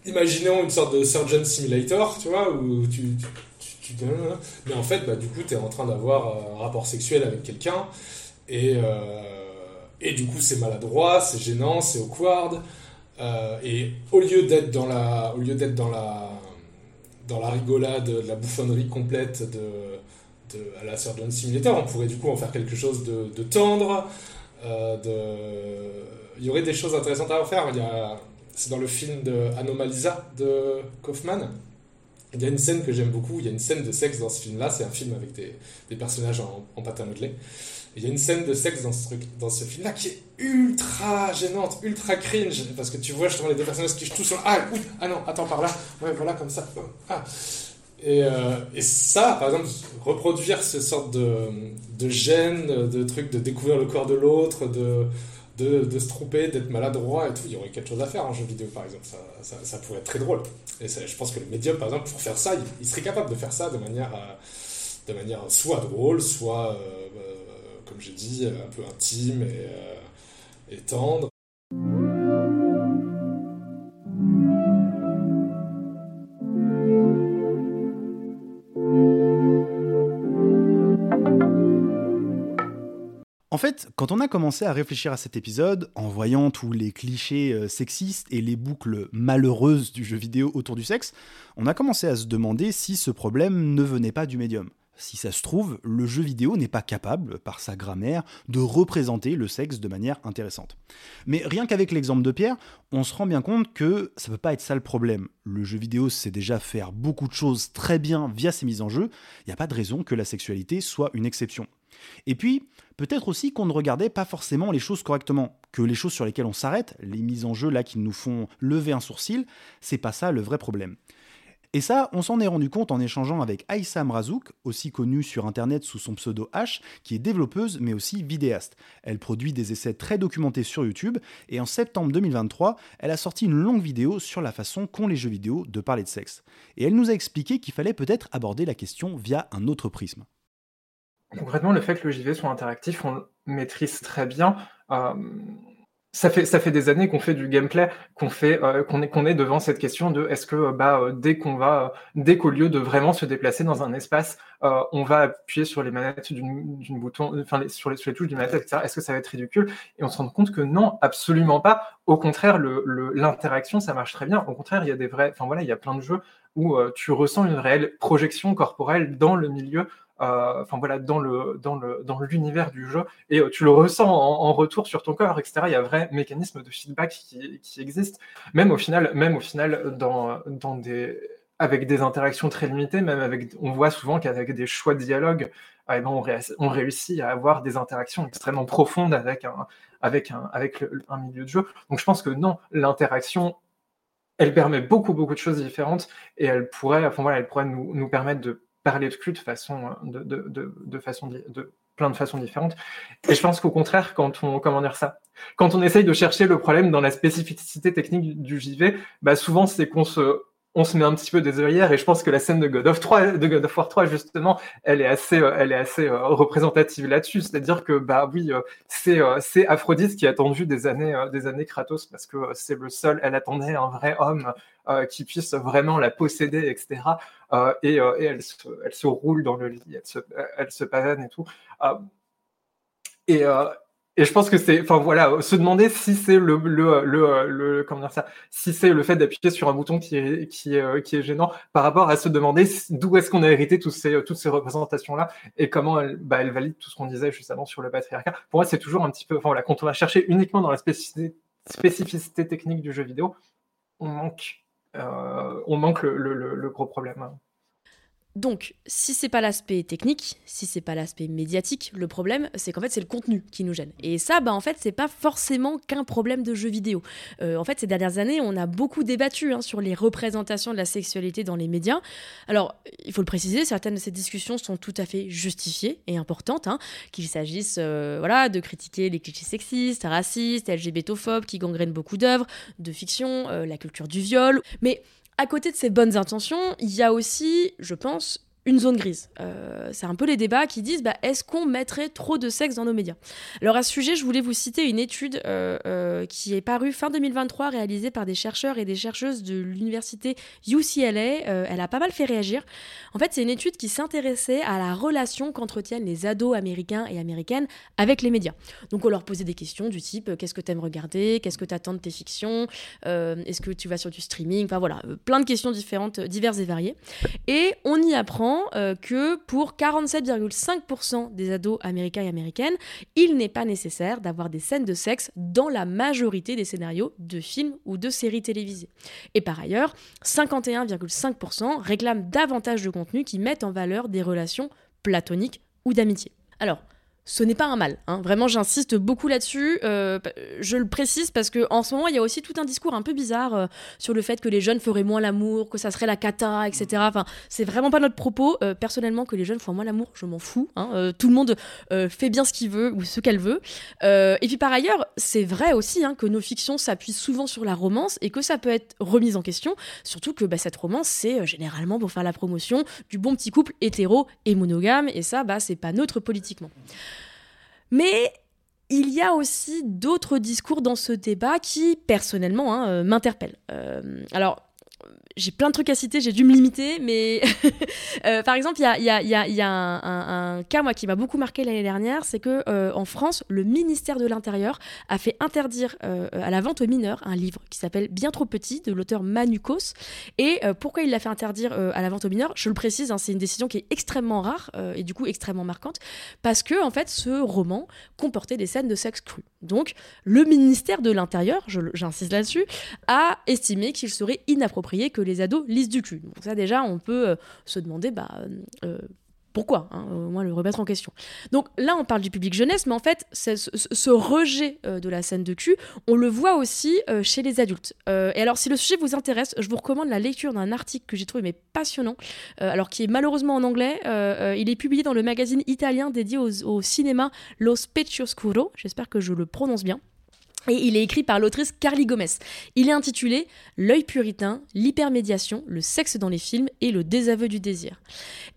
imaginons une sorte de Surgeon Simulator, tu vois, où tu, tu, mais en fait, bah, du coup, tu es en train d'avoir euh, un rapport sexuel avec quelqu'un, et, euh, et du coup, c'est maladroit, c'est gênant, c'est awkward, euh, et au lieu d'être dans la, au lieu d'être dans la, dans la rigolade, de la bouffonnerie complète de, de, à la Surgeon Simulator, on pourrait du coup en faire quelque chose de, de tendre, de... il y aurait des choses intéressantes à en faire. Il y a c'est dans le film de Anomalisa de Kaufman. Il y a une scène que j'aime beaucoup, il y a une scène de sexe dans ce film-là, c'est un film avec des, personnages en, en pâte à modeler. il y a une scène de sexe dans ce, truc, dans ce film-là qui est ultra gênante, ultra cringe, parce que tu vois justement les deux personnages qui touchent sur... Ah, oui, ah non, attends, par là, ouais, voilà, comme ça. Ah. Et, euh, et, ça, par exemple, reproduire ce sorte de, de gêne, de truc de découvrir le corps de l'autre, de de, se tromper, d'être maladroit et tout. Il y aurait quelque chose à faire en jeu vidéo, par exemple. Ça, ça, pourrait être très drôle. Et je pense que le médium, par exemple, pour faire ça, il, serait capable de faire ça de manière, euh, de manière soit drôle, soit, euh, euh, comme j'ai dit, un peu intime et, et tendre. En fait, quand on a commencé à réfléchir à cet épisode, en voyant tous les clichés euh, sexistes et les boucles malheureuses du jeu vidéo autour du sexe, on a commencé à se demander si ce problème ne venait pas du médium. Si ça se trouve, le jeu vidéo n'est pas capable, par sa grammaire, de représenter le sexe de manière intéressante. Mais rien qu'avec l'exemple de Pierre, on se rend bien compte que ça peut pas être ça le problème. Le jeu vidéo sait déjà faire beaucoup de choses très bien via ses mises en jeu, il n'y a pas de raison que la sexualité soit une exception. Et puis, peut-être aussi qu'on ne regardait pas forcément les choses correctement, que les choses sur lesquelles on s'arrête, les mises en jeu là qui nous font lever un sourcil, c'est pas ça le vrai problème. Et ça, on s'en est rendu compte en échangeant avec Aïssam Razouk, aussi connue sur internet sous son pseudo H, qui est développeuse mais aussi vidéaste. Elle produit des essais très documentés sur YouTube et en septembre 2023, elle a sorti une longue vidéo sur la façon qu'ont les jeux vidéo de parler de sexe. Et elle nous a expliqué qu'il fallait peut-être aborder la question via un autre prisme. Concrètement, le fait que le JV soit interactif, on le maîtrise très bien. Euh, ça fait, ça fait des années qu'on fait du gameplay, qu'on fait, euh, qu'on est, est devant cette question de est-ce que bah, euh, dès qu'on va, dès qu'au lieu de vraiment se déplacer dans un espace, on va appuyer sur les manettes d'une bouton, enfin sur les, sur les touches du manette, etc. Est-ce que ça va être ridicule? Et on se rend compte que non, absolument pas. Au contraire, l'interaction, le, ça marche très bien. Au contraire, il y a des vrais, enfin voilà, il y a plein de jeux où tu ressens une réelle projection corporelle dans le milieu enfin voilà, dans le dans le dans l'univers du jeu et euh, tu le ressens en, retour sur ton corps, etc. Il y a un vrai mécanisme de feedback qui, qui existe, même au final, même au final dans dans des avec des interactions très limitées, même avec, on voit souvent qu'avec des choix de dialogue, eh ben on, on, réussit à avoir des interactions extrêmement profondes avec un, avec un, avec un milieu de jeu. Donc je pense que non, l'interaction, elle permet beaucoup, beaucoup de choses différentes et elle pourrait, enfin voilà, elle pourrait nous, nous permettre de parler de cul de façon, de, de, de, façon, de plein de façons différentes. Et je pense qu'au contraire, quand on, comment dire ça, quand on essaye de chercher le problème dans la spécificité technique du JV, bah souvent c'est qu'on se, on se met un petit peu des œillères et je pense que la scène de God of 3 de God of War 3 justement elle est assez euh, elle est assez euh, représentative là-dessus. C'est-à-dire que bah oui euh, c'est Aphrodite qui a attendu des années des années Kratos parce que c'est le seul elle attendait un vrai homme qui puisse vraiment la posséder etc et, et elle, se, elle se roule dans le lit elle se elle se pavane et tout. Et et je pense que c'est, enfin voilà, se demander si c'est le, le, le, comment dire ça, si c'est le fait d'appuyer sur un bouton qui est, qui est, euh, qui est gênant par rapport à se demander d'où est-ce qu'on a hérité ces, toutes ces représentations-là et comment elles, bah, elles valident tout ce qu'on disait juste avant sur le patriarcat. Pour moi, c'est toujours un petit peu, enfin voilà, quand on va chercher uniquement dans la spécificité, technique du jeu vidéo, on manque, euh, on manque le, le gros problème. Donc, si c'est pas l'aspect technique, si c'est pas l'aspect médiatique, le problème, c'est qu'en fait, c'est le contenu qui nous gêne. Et ça, bah, en fait, c'est pas forcément qu'un problème de jeux vidéo. Euh, en fait, ces dernières années, on a beaucoup débattu hein, sur les représentations de la sexualité dans les médias. Alors, il faut le préciser, certaines de ces discussions sont tout à fait justifiées et importantes, hein, qu'il s'agisse euh, voilà, de critiquer les clichés sexistes, racistes, LGBTophobes qui gangrènent beaucoup d'œuvres, de fiction, euh, la culture du viol. Mais à côté de ces bonnes intentions, il y a aussi, je pense, une zone grise. Euh, c'est un peu les débats qui disent bah, est-ce qu'on mettrait trop de sexe dans nos médias? Alors à ce sujet, je voulais vous citer une étude euh, euh, qui est parue fin 2023, réalisée par des chercheurs et des chercheuses de l'université UCLA. elle a pas mal fait réagir. En fait, c'est une étude qui s'intéressait à la relation qu'entretiennent les ados américains et américaines avec les médias. Donc on leur posait des questions du type qu'est-ce que tu aimes regarder? Qu'est-ce que tu attends de tes fictions? Est-ce que tu vas sur du streaming? Enfin voilà, plein de questions différentes, diverses et variées. Et on y apprend euh, que pour 47,5% des ados américains et américaines, il n'est pas nécessaire d'avoir des scènes de sexe dans la majorité des scénarios de films ou de séries télévisées. Et par ailleurs, 51,5% réclament davantage de contenus qui mettent en valeur des relations platoniques ou d'amitié. Alors, ce n'est pas un mal. Hein. Vraiment, j'insiste beaucoup là-dessus. Euh, je le précise parce que en ce moment, il y a aussi tout un discours un peu bizarre euh, sur le fait que les jeunes feraient moins l'amour, que ça serait la cata, etc. Enfin, c'est vraiment pas notre propos. Euh, personnellement, que les jeunes font moins l'amour, je m'en fous. Hein. tout le monde fait bien ce qu'il veut ou ce qu'elle veut. et puis par ailleurs, c'est vrai aussi hein, que nos fictions s'appuient souvent sur la romance et que ça peut être remis en question. Surtout que bah, cette romance, c'est généralement pour faire la promotion du bon petit couple hétéro et monogame. Et ça, bah, c'est pas neutre politiquement. Mais il y a aussi d'autres discours dans ce débat qui, personnellement, hein, euh, m'interpellent. Euh, alors, j'ai plein de trucs à citer, j'ai dû me limiter, mais [LAUGHS] euh, par exemple, il y a, un, cas moi, qui m'a beaucoup marqué l'année dernière, c'est que euh, en France, le ministère de l'Intérieur a fait interdire euh, à la vente aux mineurs un livre qui s'appelle Bien trop petit de l'auteur Manukos. Et pourquoi il l'a fait interdire à la vente aux mineurs? Je le précise, hein, c'est une décision qui est extrêmement rare et du coup extrêmement marquante, parce que en fait, ce roman comportait des scènes de sexe cru. Donc, le ministère de l'Intérieur, j'insiste là-dessus, a estimé qu'il serait inapproprié que les ados lisent du cul. Donc ça déjà, on peut euh, se demander bah, euh, euh, pourquoi, hein, au moins le remettre en question. Donc là, on parle du public jeunesse, mais en fait, ce, ce, rejet de la scène de cul, on le voit aussi chez les adultes. et alors, si le sujet vous intéresse, je vous recommande la lecture d'un article que j'ai trouvé mais passionnant, alors qui est malheureusement en anglais. il est publié dans le magazine italien dédié au cinéma Lo Specchio Scuro. J'espère que je le prononce bien. Et il est écrit par l'autrice Carly Gomez. Il est intitulé L'œil puritain, l'hypermédiation, le sexe dans les films et le désaveu du désir.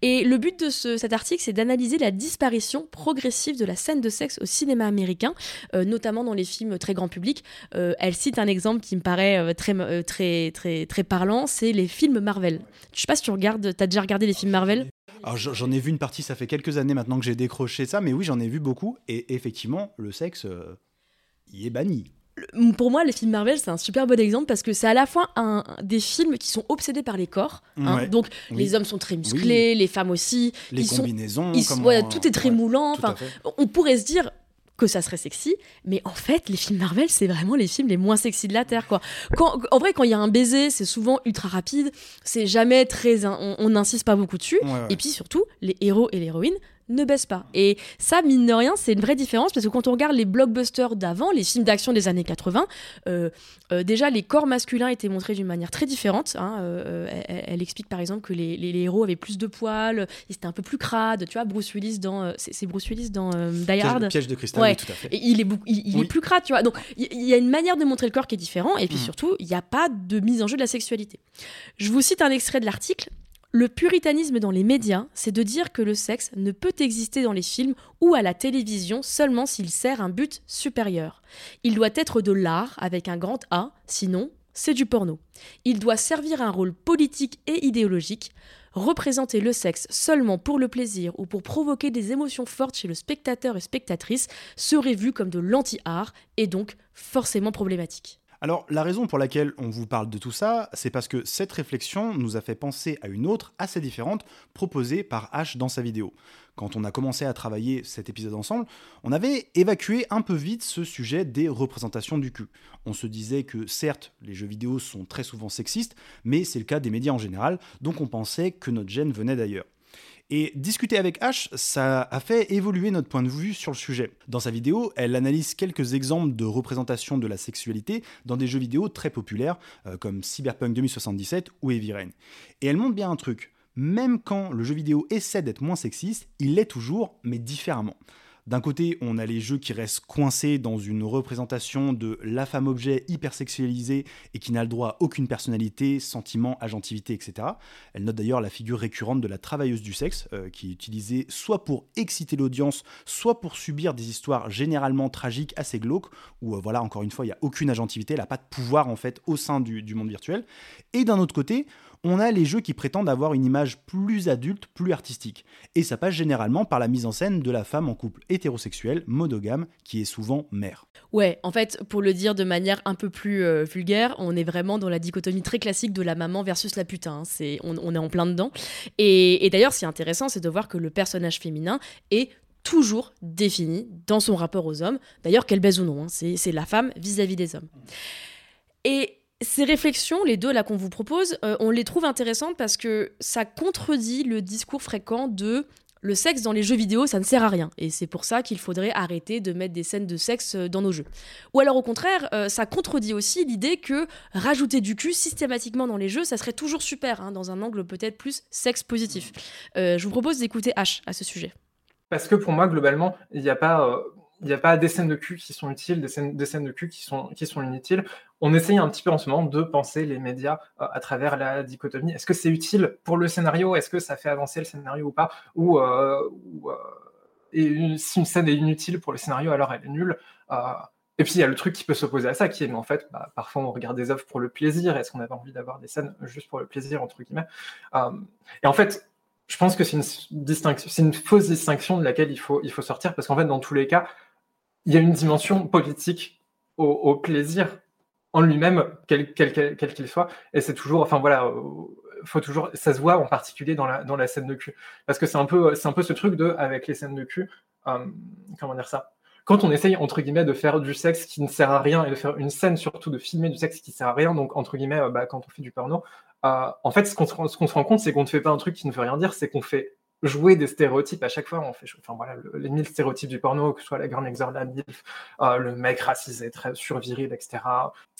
Et le but de cet article, c'est d'analyser la disparition progressive de la scène de sexe au cinéma américain, euh, notamment dans les films très grand public. Euh, elle cite un exemple qui me paraît euh, très, très, très, parlant, c'est les films Marvel. Je sais pas si tu regardes, as déjà regardé les films Marvel? Alors j'en ai vu une partie, ça fait quelques années maintenant que j'ai décroché ça, mais oui, j'en ai vu beaucoup. Et effectivement, le sexe, il est banni. Pour moi, les films Marvel, c'est un super bon exemple parce que c'est à la fois un, des films qui sont obsédés par les corps. Hein. donc, les hommes sont très musclés, les femmes aussi. Les combinaisons. tout est très moulant. Enfin, on pourrait se dire, que ça serait sexy, mais en fait, les films Marvel, c'est vraiment les films les moins sexy de la Terre, quoi. Quand, en vrai, quand il y a un baiser, c'est souvent ultra rapide, c'est jamais très... On n'insiste pas beaucoup dessus, et puis surtout, les héros et l'héroïne ne baisse pas. Et ça, mine de rien, c'est une vraie différence parce que quand on regarde les blockbusters d'avant, les films d'action des années 80, euh, euh, déjà les corps masculins étaient montrés d'une manière très différente. Hein. Euh, elle, explique par exemple que les, héros avaient plus de poils, ils étaient un peu plus crades. Tu vois, Bruce Willis dans. c'est Bruce Willis dans Die Hard? Piège, de cristal, tout à fait. Et il est, il, est plus crade, tu vois. Donc il y, a une manière de montrer le corps qui est différent et puis mm. surtout, il n'y a pas de mise en jeu de la sexualité. Je vous cite un extrait de l'article. Le puritanisme dans les médias, c'est de dire que le sexe ne peut exister dans les films ou à la télévision seulement s'il sert un but supérieur. Il doit être de l'art avec un grand A, sinon c'est du porno. Il doit servir un rôle politique et idéologique. Représenter le sexe seulement pour le plaisir ou pour provoquer des émotions fortes chez le spectateur et spectatrice serait vu comme de l'anti-art et donc forcément problématique. Alors, la raison pour laquelle on vous parle de tout ça, c'est parce que cette réflexion nous a fait penser à une autre assez différente proposée par H dans sa vidéo. Quand on a commencé à travailler cet épisode ensemble, on avait évacué un peu vite ce sujet des représentations du cul. On se disait que certes, les jeux vidéo sont très souvent sexistes, mais c'est le cas des médias en général, donc on pensait que notre gène venait d'ailleurs. Et discuter avec H, ça a fait évoluer notre point de vue sur le sujet. Dans sa vidéo, elle analyse quelques exemples de représentation de la sexualité dans des jeux vidéo très populaires, euh, comme Cyberpunk 2077 ou Heavy Rain. Et elle montre bien un truc. Même quand le jeu vidéo essaie d'être moins sexiste, il l'est toujours, mais différemment. D'un côté, on a les jeux qui restent coincés dans une représentation de la femme objet hyper sexualisée et qui n'a le droit à aucune personnalité, sentiment, agentivité, etc. Elle note d'ailleurs la figure récurrente de la travailleuse du sexe, euh, qui est utilisée soit pour exciter l'audience, soit pour subir des histoires généralement tragiques, assez glauques, où euh, voilà, encore une fois, il n'y a aucune agentivité, elle n'a pas de pouvoir en fait au sein du monde virtuel. Et d'un autre côté, on a les jeux qui prétendent avoir une image plus adulte, plus artistique. Et ça passe généralement par la mise en scène de la femme en couple hétérosexuel, monogame, qui est souvent mère. Ouais, en fait, pour le dire de manière un peu plus euh, vulgaire, on est vraiment dans la dichotomie très classique de la maman versus la putain. Hein. C'est, on, est en plein dedans. Et, d'ailleurs, ce qui est intéressant, c'est de voir que le personnage féminin est toujours défini dans son rapport aux hommes. D'ailleurs, qu'elle baise ou non, hein. c'est, la femme vis-à-vis des hommes. Et ces réflexions, les deux là qu'on vous propose, euh, on les trouve intéressantes parce que ça contredit le discours fréquent de le sexe dans les jeux vidéo, ça ne sert à rien. Et c'est pour ça qu'il faudrait arrêter de mettre des scènes de sexe euh, dans nos jeux. Ou alors au contraire, euh, ça contredit aussi l'idée que rajouter du cul systématiquement dans les jeux, ça serait toujours super, hein, dans un angle peut-être plus sexe positif. je vous propose d'écouter H à ce sujet. Parce que pour moi, globalement, il n'y a pas il n'y a pas des scènes de cul qui sont utiles, des scènes, des scènes de cul qui sont, qui sont inutiles. On essaye un petit peu en ce moment de penser les médias euh, à travers la dichotomie. Est-ce que c'est utile pour le scénario? Est-ce que ça fait avancer le scénario ou pas? Ou, euh, euh, et si une scène est inutile pour le scénario, alors elle est nulle. Et puis il y a le truc qui peut s'opposer à ça, qui est, mais en fait, bah, parfois on regarde des œuvres pour le plaisir. Est-ce qu'on avait envie d'avoir des scènes juste pour le plaisir, entre guillemets? Et en fait, je pense que c'est une une fausse distinction de laquelle il faut, il faut sortir, parce qu'en fait, dans tous les cas, il y a une dimension politique au, plaisir en lui-même, quel qu'il soit, et c'est toujours, enfin voilà, euh, faut toujours, ça se voit en particulier dans la, scène de cul, parce que c'est un peu, un peu ce truc de, avec les scènes de cul, euh, comment dire ça, quand on essaye, entre guillemets, de faire du sexe qui ne sert à rien et de faire une scène surtout de filmer du sexe qui ne sert à rien, donc entre guillemets, euh, bah, quand on fait du porno, en fait, ce qu'on se, rend compte, c'est qu'on ne fait pas un truc qui ne veut rien dire, c'est qu'on fait jouer des stéréotypes à chaque fois. On fait, enfin les mille stéréotypes du porno, que ce soit la grande exor, la milf, euh, le mec racisé, très surviril, etc.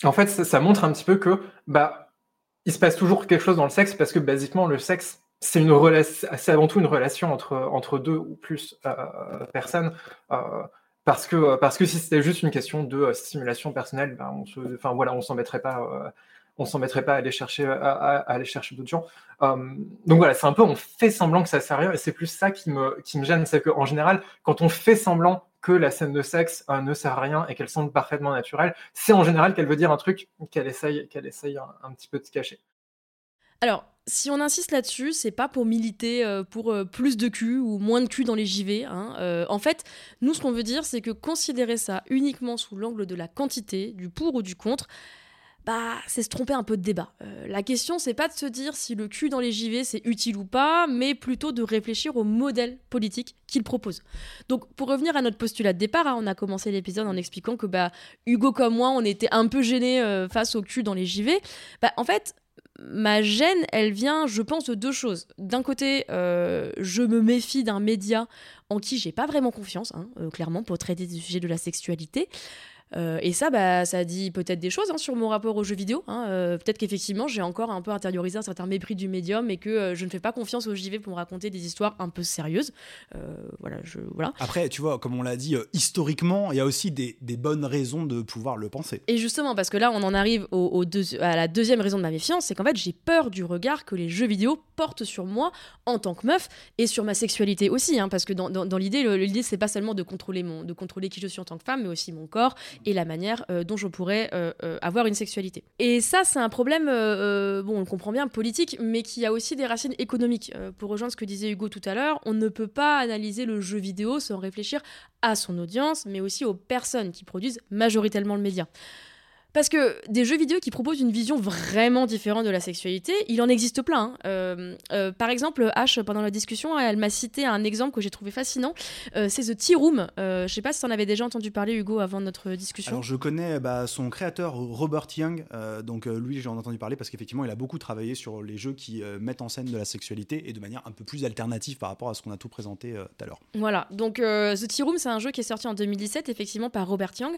En fait, ça, montre un petit peu que, bah, il se passe toujours quelque chose dans le sexe parce que, basiquement, le sexe, c'est une avant tout une relation entre, entre deux ou plus personnes. Parce que, euh, parce que si c'était juste une question de euh, stimulation personnelle, ben on se, enfin voilà, on s'embêterait pas, euh, on s'embêterait pas à aller chercher, à, aller chercher d'autres gens. donc voilà, c'est un peu, on fait semblant que ça rien, et c'est plus ça qui me, qui me gêne, c'est qu'en général, quand on fait semblant que la scène de sexe ne sert à rien et qu'elle semble parfaitement naturelle, c'est en général qu'elle veut dire un truc qu'elle essaye, qu'elle essaye un, petit peu de cacher. Alors, si on insiste là-dessus, c'est pas pour militer euh, pour euh, plus de cul ou moins de cul dans les JV. Hein. Euh, en fait, nous, ce qu'on veut dire, c'est que considérer ça uniquement sous l'angle de la quantité, du pour ou du contre, bah, c'est se tromper un peu de débat. la question, c'est pas de se dire si le cul dans les JV c'est utile ou pas, mais plutôt de réfléchir au modèle politique qu'il propose. Donc, pour revenir à notre postulat de départ, hein, on a commencé l'épisode en expliquant que bah, Hugo comme moi, on était un peu gênés face au cul dans les JV. Bah, en fait, ma gêne, elle vient, je pense, de deux choses. D'un côté, euh, je me méfie d'un média en qui j'ai pas vraiment confiance, hein, euh, clairement, pour traiter des sujets de la sexualité. Euh, et ça, bah, ça dit peut-être des choses hein, sur mon rapport aux jeux vidéo. Hein. Euh, peut-être qu'effectivement, j'ai encore un peu intériorisé un certain mépris du médium et que euh, je ne fais pas confiance aux JV pour me raconter des histoires un peu sérieuses. voilà, je, voilà. Après, tu vois, comme on l'a dit, historiquement, il y a aussi des, des, bonnes raisons de pouvoir le penser. Et justement, parce que là, on en arrive au, à la deuxième raison de ma méfiance, c'est qu'en fait, j'ai peur du regard que les jeux vidéo portent sur moi en tant que meuf et sur ma sexualité aussi. Hein, parce que dans, dans, dans l'idée, l'idée, c'est pas seulement de contrôler, mon, de contrôler qui je suis en tant que femme, mais aussi mon corps et la manière euh, dont je pourrais euh, euh, avoir une sexualité. Et ça, c'est un problème, on le comprend bien, politique, mais qui a aussi des racines économiques. pour rejoindre ce que disait Hugo tout à l'heure, on ne peut pas analyser le jeu vidéo sans réfléchir à son audience, mais aussi aux personnes qui produisent majoritairement le média. Parce que des jeux vidéo qui proposent une vision vraiment différente de la sexualité, il en existe plein. Hein. Euh, euh, par exemple, H, pendant la discussion, elle m'a cité un exemple que j'ai trouvé fascinant. Euh, c'est The Tea Room. je sais pas si tu en avais déjà entendu parler, Hugo, avant notre discussion. Alors, je connais bah, son créateur, Robert Young. donc, lui, j'en ai entendu parler parce qu'effectivement, il a beaucoup travaillé sur les jeux qui mettent en scène de la sexualité et de manière un peu plus alternative par rapport à ce qu'on a tout présenté tout à l'heure. Voilà. Donc, The Tea Room, c'est un jeu qui est sorti en 2017, effectivement, par Robert Young.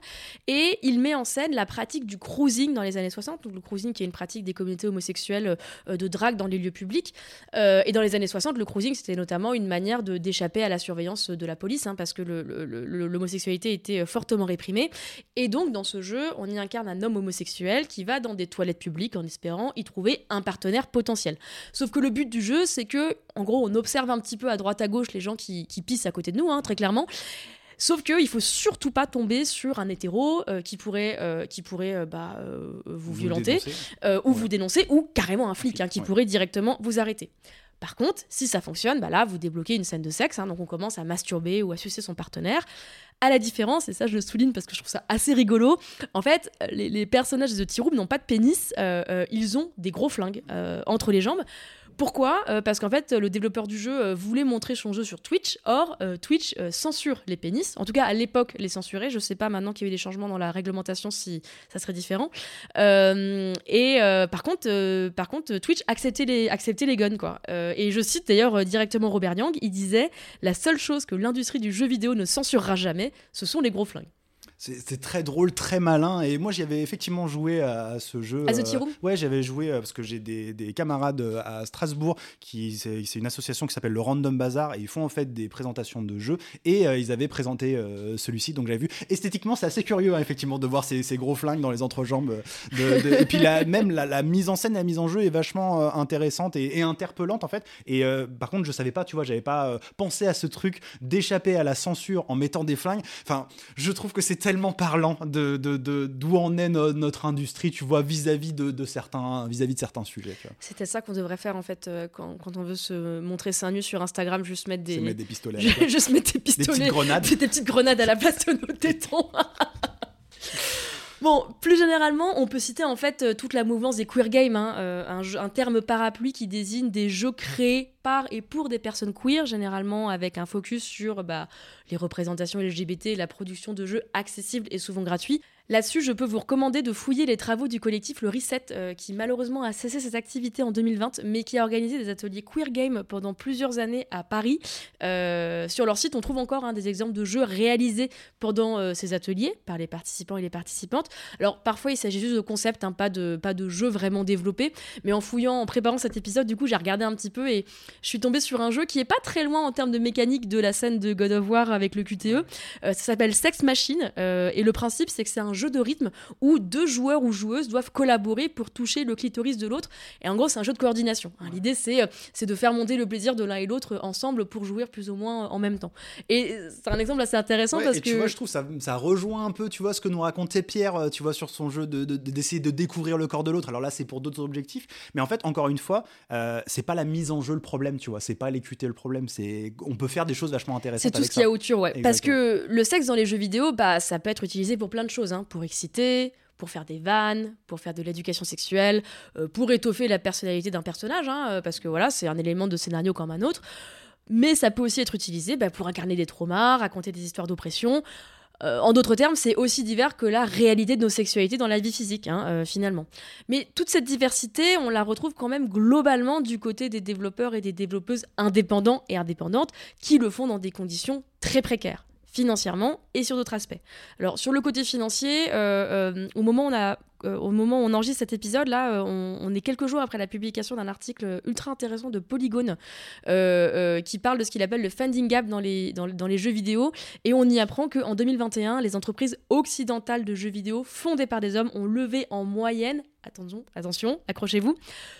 Et il met en scène la pratique du cruising dans les années 60. Donc le cruising qui est une pratique des communautés homosexuelles euh, de drague dans les lieux publics. Euh, et dans les années 60, le cruising, c'était notamment une manière d'échapper à la surveillance de la police, hein, parce que l'homosexualité était fortement réprimée. Et donc dans ce jeu, on y incarne un homme homosexuel qui va dans des toilettes publiques en espérant y trouver un partenaire potentiel. Sauf que le but du jeu, c'est que, en gros, on observe un petit peu à droite à gauche les gens qui, qui pissent à côté de nous, hein, très clairement. Sauf qu'il faut surtout pas tomber sur un hétéro euh, qui pourrait, euh, qui pourrait euh, bah, vous, violenter ou vous dénoncer, ou carrément un flic hein, qui pourrait directement vous arrêter. Par contre, si ça fonctionne, bah là, vous débloquez une scène de sexe, hein, donc on commence à masturber ou à sucer son partenaire. À la différence, et ça je le souligne parce que je trouve ça assez rigolo, en fait, les, personnages de T-Room n'ont pas de pénis, ils ont des gros flingues entre les jambes. Pourquoi? Euh, Parce qu'en fait, le développeur du jeu euh, voulait montrer son jeu sur Twitch. Or, euh, Twitch censure les pénis. En tout cas, à l'époque, les censurait. Je sais pas maintenant qu'il y a eu des changements dans la réglementation si ça serait différent. et par contre, Twitch acceptait les, acceptait guns, quoi. et je cite d'ailleurs directement Robert Yang. Il disait la seule chose que l'industrie du jeu vidéo ne censurera jamais, ce sont les gros flingues. C'est très drôle, très malin. Et moi, j'y avais effectivement joué à, ce jeu. À The Room Ouais, j'avais joué euh, parce que j'ai des, des, camarades euh, à Strasbourg qui c'est une association qui s'appelle le Random Bazaar et ils font en fait des présentations de jeux et euh, ils avaient présenté celui-ci donc j'avais vu esthétiquement c'est assez curieux hein, effectivement de voir ces, ces, gros flingues dans les entrejambes de, et puis la, même la, mise en scène la mise en jeu est vachement intéressante et, interpellante en fait et par contre je savais pas tu vois j'avais pas pensé à ce truc d'échapper à la censure en mettant des flingues enfin je trouve que c'est tellement parlant de d'où de, d'où en est notre industrie, tu vois, vis-à-vis de, de, certains, vis-à-vis de certains sujets. C'était ça qu'on devrait faire en fait euh, quand, quand, on veut se montrer seins nus sur Instagram, juste mettre des, mettre des pistolets, [LAUGHS] juste mettre des pistolets, des petites grenades, [LAUGHS] des, petites grenades à la place de nos tétons. [LAUGHS] Bon, plus généralement, on peut citer en fait euh, toute la mouvance des queer games, hein, euh, un, terme parapluie qui désigne des jeux créés par et pour des personnes queer, généralement avec un focus sur bah, les représentations LGBT et la production de jeux accessibles et souvent gratuits. Là-dessus, je peux vous recommander de fouiller les travaux du collectif Le Reset, euh, qui malheureusement a cessé ses activités en 2020, mais qui a organisé des ateliers queer game pendant plusieurs années à Paris. Euh, sur leur site, on trouve encore hein, des exemples de jeux réalisés pendant euh, ces ateliers par les participants et les participantes. Alors parfois, il s'agit juste de concepts, hein, pas, de, pas de jeux vraiment développés, mais en fouillant, en préparant cet épisode, du coup, j'ai regardé un petit peu et je suis tombée sur un jeu qui est pas très loin en termes de mécanique de la scène de God of War avec le QTE. ça s'appelle Sex Machine, et le principe, c'est que c'est un jeu de rythme où deux joueurs ou joueuses doivent collaborer pour toucher le clitoris de l'autre. Et en gros, c'est un jeu de coordination. Hein. L'idée, c'est, euh, c'est de faire monter le plaisir de l'un et l'autre ensemble pour jouer plus ou moins en même temps. Et c'est un exemple assez intéressant parce que. Tu vois, je trouve ça, ça rejoint un peu, tu vois, ce que nous racontait Pierre, euh, tu vois, sur son jeu de, d'essayer de, découvrir le corps de l'autre. Alors là, c'est pour d'autres objectifs. Mais en fait, encore une fois, euh, c'est pas la mise en jeu le problème, tu vois. C'est pas l'équité le problème. C'est on peut faire des choses vachement intéressantes. C'est tout ce qu'il y a autour, ouais. Parce que le sexe dans les jeux vidéo, bah, ça peut être utilisé pour plein de choses, hein, pour exciter pour faire des vannes, pour faire de l'éducation sexuelle, euh, pour étoffer la personnalité d'un personnage, hein, euh, parce que voilà, c'est un élément de scénario comme un autre. Mais ça peut aussi être utilisé bah, pour incarner des traumas, raconter des histoires d'oppression. Euh, en d'autres termes, c'est aussi divers que la réalité de nos sexualités dans la vie physique, hein, finalement. Mais toute cette diversité, on la retrouve quand même globalement du côté des développeurs et des développeuses indépendants et indépendantes qui le font dans des conditions très précaires financièrement et sur d'autres aspects. Alors sur le côté financier, euh, euh, au moment où on a euh, au moment où on enregistre cet épisode, là, on, est quelques jours après la publication d'un article ultra intéressant de Polygon qui parle de ce qu'il appelle le funding gap dans les, dans, dans les jeux vidéo. Et on y apprend qu'en 2021, les entreprises occidentales de jeux vidéo fondées par des hommes ont levé en moyenne attention, attention, accrochez-vous,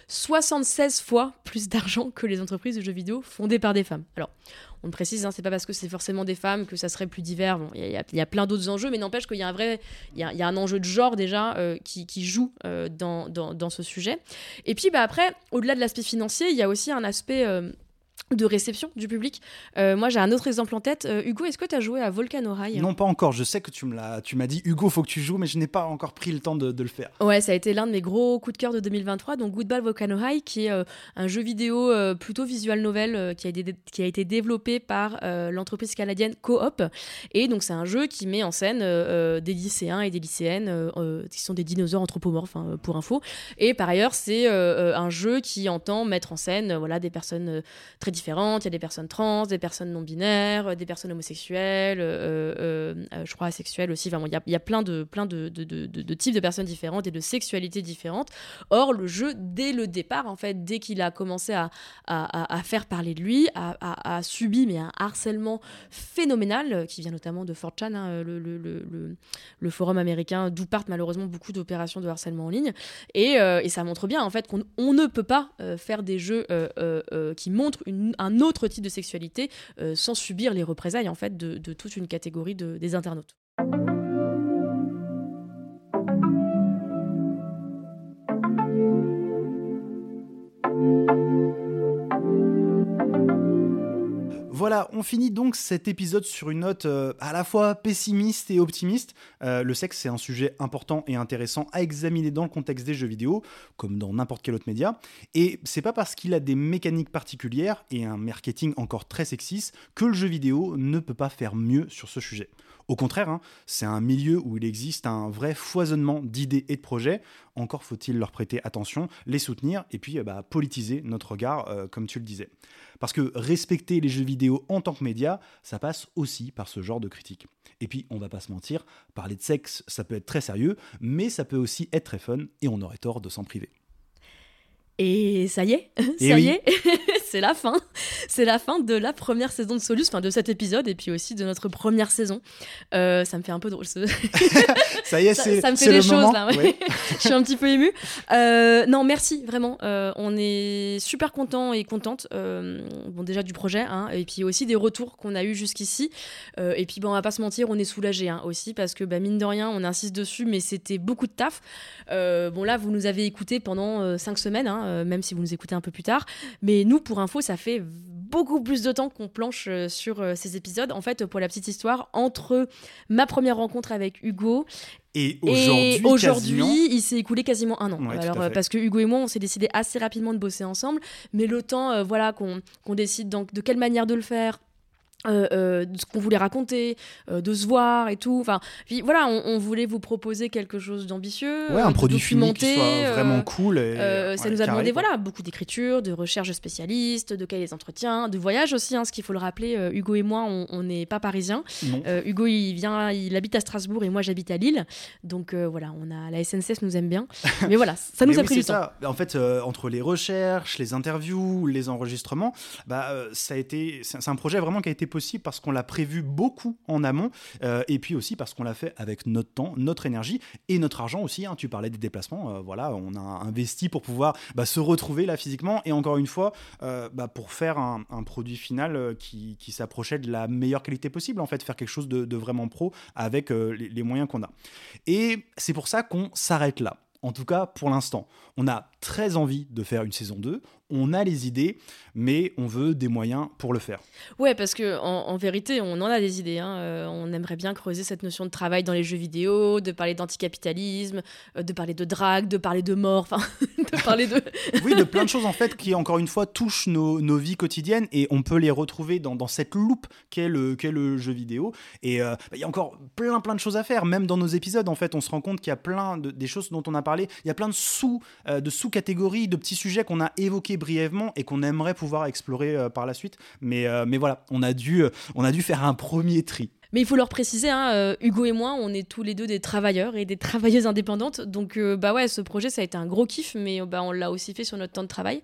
76 fois plus d'argent que les entreprises de jeux vidéo fondées par des femmes. Alors, on précise, hein, c'est pas parce que c'est forcément des femmes que ça serait plus divers. Il y, a plein d'autres enjeux, mais n'empêche qu'il y a un vrai, il y, a, un enjeu de genre déjà euh, qui, joue euh, dans, dans, ce sujet. Et puis bah, après, au-delà de l'aspect financier, il y a aussi un aspect euh, de réception du public. Euh, moi, j'ai un autre exemple en tête. Euh, Hugo, est-ce que tu as joué à Volcano High Non, pas encore. Je sais que tu me l'as, tu m'as dit Hugo, faut que tu joues, mais je n'ai pas encore pris le temps de, le faire. Ouais, ça a été l'un de mes gros coups de cœur de 2023. Donc, Goodball Volcano High, qui est euh, un jeu vidéo plutôt visual novel qui a, été, qui, a été, développé par l'entreprise canadienne Coop. Et donc, c'est un jeu qui met en scène des lycéens et des lycéennes qui sont des dinosaures anthropomorphes, hein, pour info. Et par ailleurs, c'est un jeu qui entend mettre en scène voilà, des personnes très différentes. Il y a des personnes trans, des personnes non binaires, euh, des personnes homosexuelles, euh, euh, je crois asexuelles aussi. Enfin, il, y a, plein, de, plein de, types de personnes différentes et de sexualités différentes. Or, le jeu, dès le départ, en fait, dès qu'il a commencé à, faire parler de lui, a, subi mais un harcèlement phénoménal qui vient notamment de 4chan, hein, le, forum américain, d'où partent malheureusement beaucoup d'opérations de harcèlement en ligne. Et, ça montre bien en fait qu'on on ne peut pas faire des jeux qui montrent une un autre type de sexualité euh, sans subir les représailles en fait de, toute une catégorie des internautes. Voilà, on finit donc cet épisode sur une note euh, à la fois pessimiste et optimiste. Euh, le sexe, c'est un sujet important et intéressant à examiner dans le contexte des jeux vidéo, comme dans n'importe quel autre média. Et c'est pas parce qu'il a des mécaniques particulières et un marketing encore très sexiste que le jeu vidéo ne peut pas faire mieux sur ce sujet. Au contraire, hein, c'est un milieu où il existe un vrai foisonnement d'idées et de projets. Encore faut-il leur prêter attention, les soutenir et puis bah, politiser notre regard, comme tu le disais. Parce que respecter les jeux vidéo en tant que média, ça passe aussi par ce genre de critique. Et puis, on va pas se mentir, parler de sexe, ça peut être très sérieux, mais ça peut aussi être très fun, et on aurait tort de s'en priver. Et ça y est, [LAUGHS] Et ça oui. y est, [LAUGHS] c'est la fin. C'est la fin de la première saison de Solus, enfin de cet épisode et puis aussi de notre première saison. Euh, ça me fait un peu drôle. ce- [LAUGHS] Ça y est, ça, c'est ça me fait des le choses moment. là. ouais. Ouais. Je suis un petit peu émue. Euh, non, merci vraiment. Euh, on est super content et contente. euh, bon, déjà du projet, hein, et puis aussi des retours qu'on a eu jusqu'ici. Et puis bon, on va pas se mentir, on est soulagé hein, aussi parce que bah, mine de rien, on insiste dessus, mais c'était beaucoup de taf. Bon là, vous nous avez écouté pendant cinq semaines, hein, euh, même si vous nous écoutez un peu plus tard. Mais nous, pour info, ça fait beaucoup plus de temps qu'on planche euh, sur euh, ces épisodes. En fait, pour la petite histoire, entre ma première rencontre avec Hugo Et aujourd'hui, il s'est écoulé quasiment un an. Ouais, Alors, parce que Hugo et moi, on s'est décidé assez rapidement de bosser ensemble, mais le temps, euh, voilà, qu'on qu'on décide donc de quelle manière de le faire. Euh, euh, de ce qu'on voulait raconter, euh, de se voir et tout. Enfin, puis voilà, on, on voulait vous proposer quelque chose d'ambitieux, Ouais, un produit fini qui soit vraiment cool. Et, ça nous a demandé voilà beaucoup d'écriture, de recherche de spécialistes, de cahiers d'entretien, de voyage aussi. Hein, ce qu'il faut le rappeler, Hugo et moi, on- n'est pas parisiens. Hugo, il vient, il habite à Strasbourg et moi j'habite à Lille. Donc voilà, on a la SNCF nous aime bien. [LAUGHS] Mais voilà, ça nous a oui, pris du temps. ça. En fait, entre les recherches, les interviews, les enregistrements, bah, ça a été, c'est un projet vraiment qui a été possible parce qu'on l'a prévu beaucoup en amont, euh, et puis aussi parce qu'on l'a fait avec notre temps, notre énergie et notre argent aussi. hein. Tu parlais des déplacements, euh, voilà, on a investi pour pouvoir bah, se retrouver là physiquement, et encore une fois, euh, bah, pour faire un, produit final qui, s'approchait de la meilleure qualité possible, en fait, faire quelque chose de, vraiment pro avec les, les moyens qu'on a. Et c'est pour ça qu'on s'arrête là. En tout cas, pour l'instant, on a très envie de faire une saison 2, on a les idées, mais on veut des moyens pour le faire. Ouais, parce que en, en vérité, on en a des idées. hein. Euh, on aimerait bien creuser cette notion de travail dans les jeux vidéo, de parler d'anticapitalisme, euh, de parler de drague, de parler de mort, enfin, [LAUGHS] de parler de. [LAUGHS] Oui, de plein de choses en fait qui, encore une fois, touchent nos, nos vies quotidiennes et on peut les retrouver dans, dans cette loupe qu'est le, qu'est le jeu vidéo. Et euh, bah, il y a encore plein, plein de choses à faire, même dans nos épisodes. En fait, on se rend compte qu'il y a plein de, des choses dont on a parlé. Il y a plein de sous, de sous-catégories, de petits sujets qu'on a évoqués brièvement et qu'on aimerait pouvoir explorer euh, par la suite. Mais, euh, voilà, euh, on a dû faire un premier tri. Mais il faut leur préciser, hein, euh, Hugo et moi, on est tous les deux des travailleurs et des travailleuses indépendantes. Donc, euh, bah ouais, ce projet, ça a été un gros kiff, mais euh, bah, on l'a aussi fait sur notre temps de travail.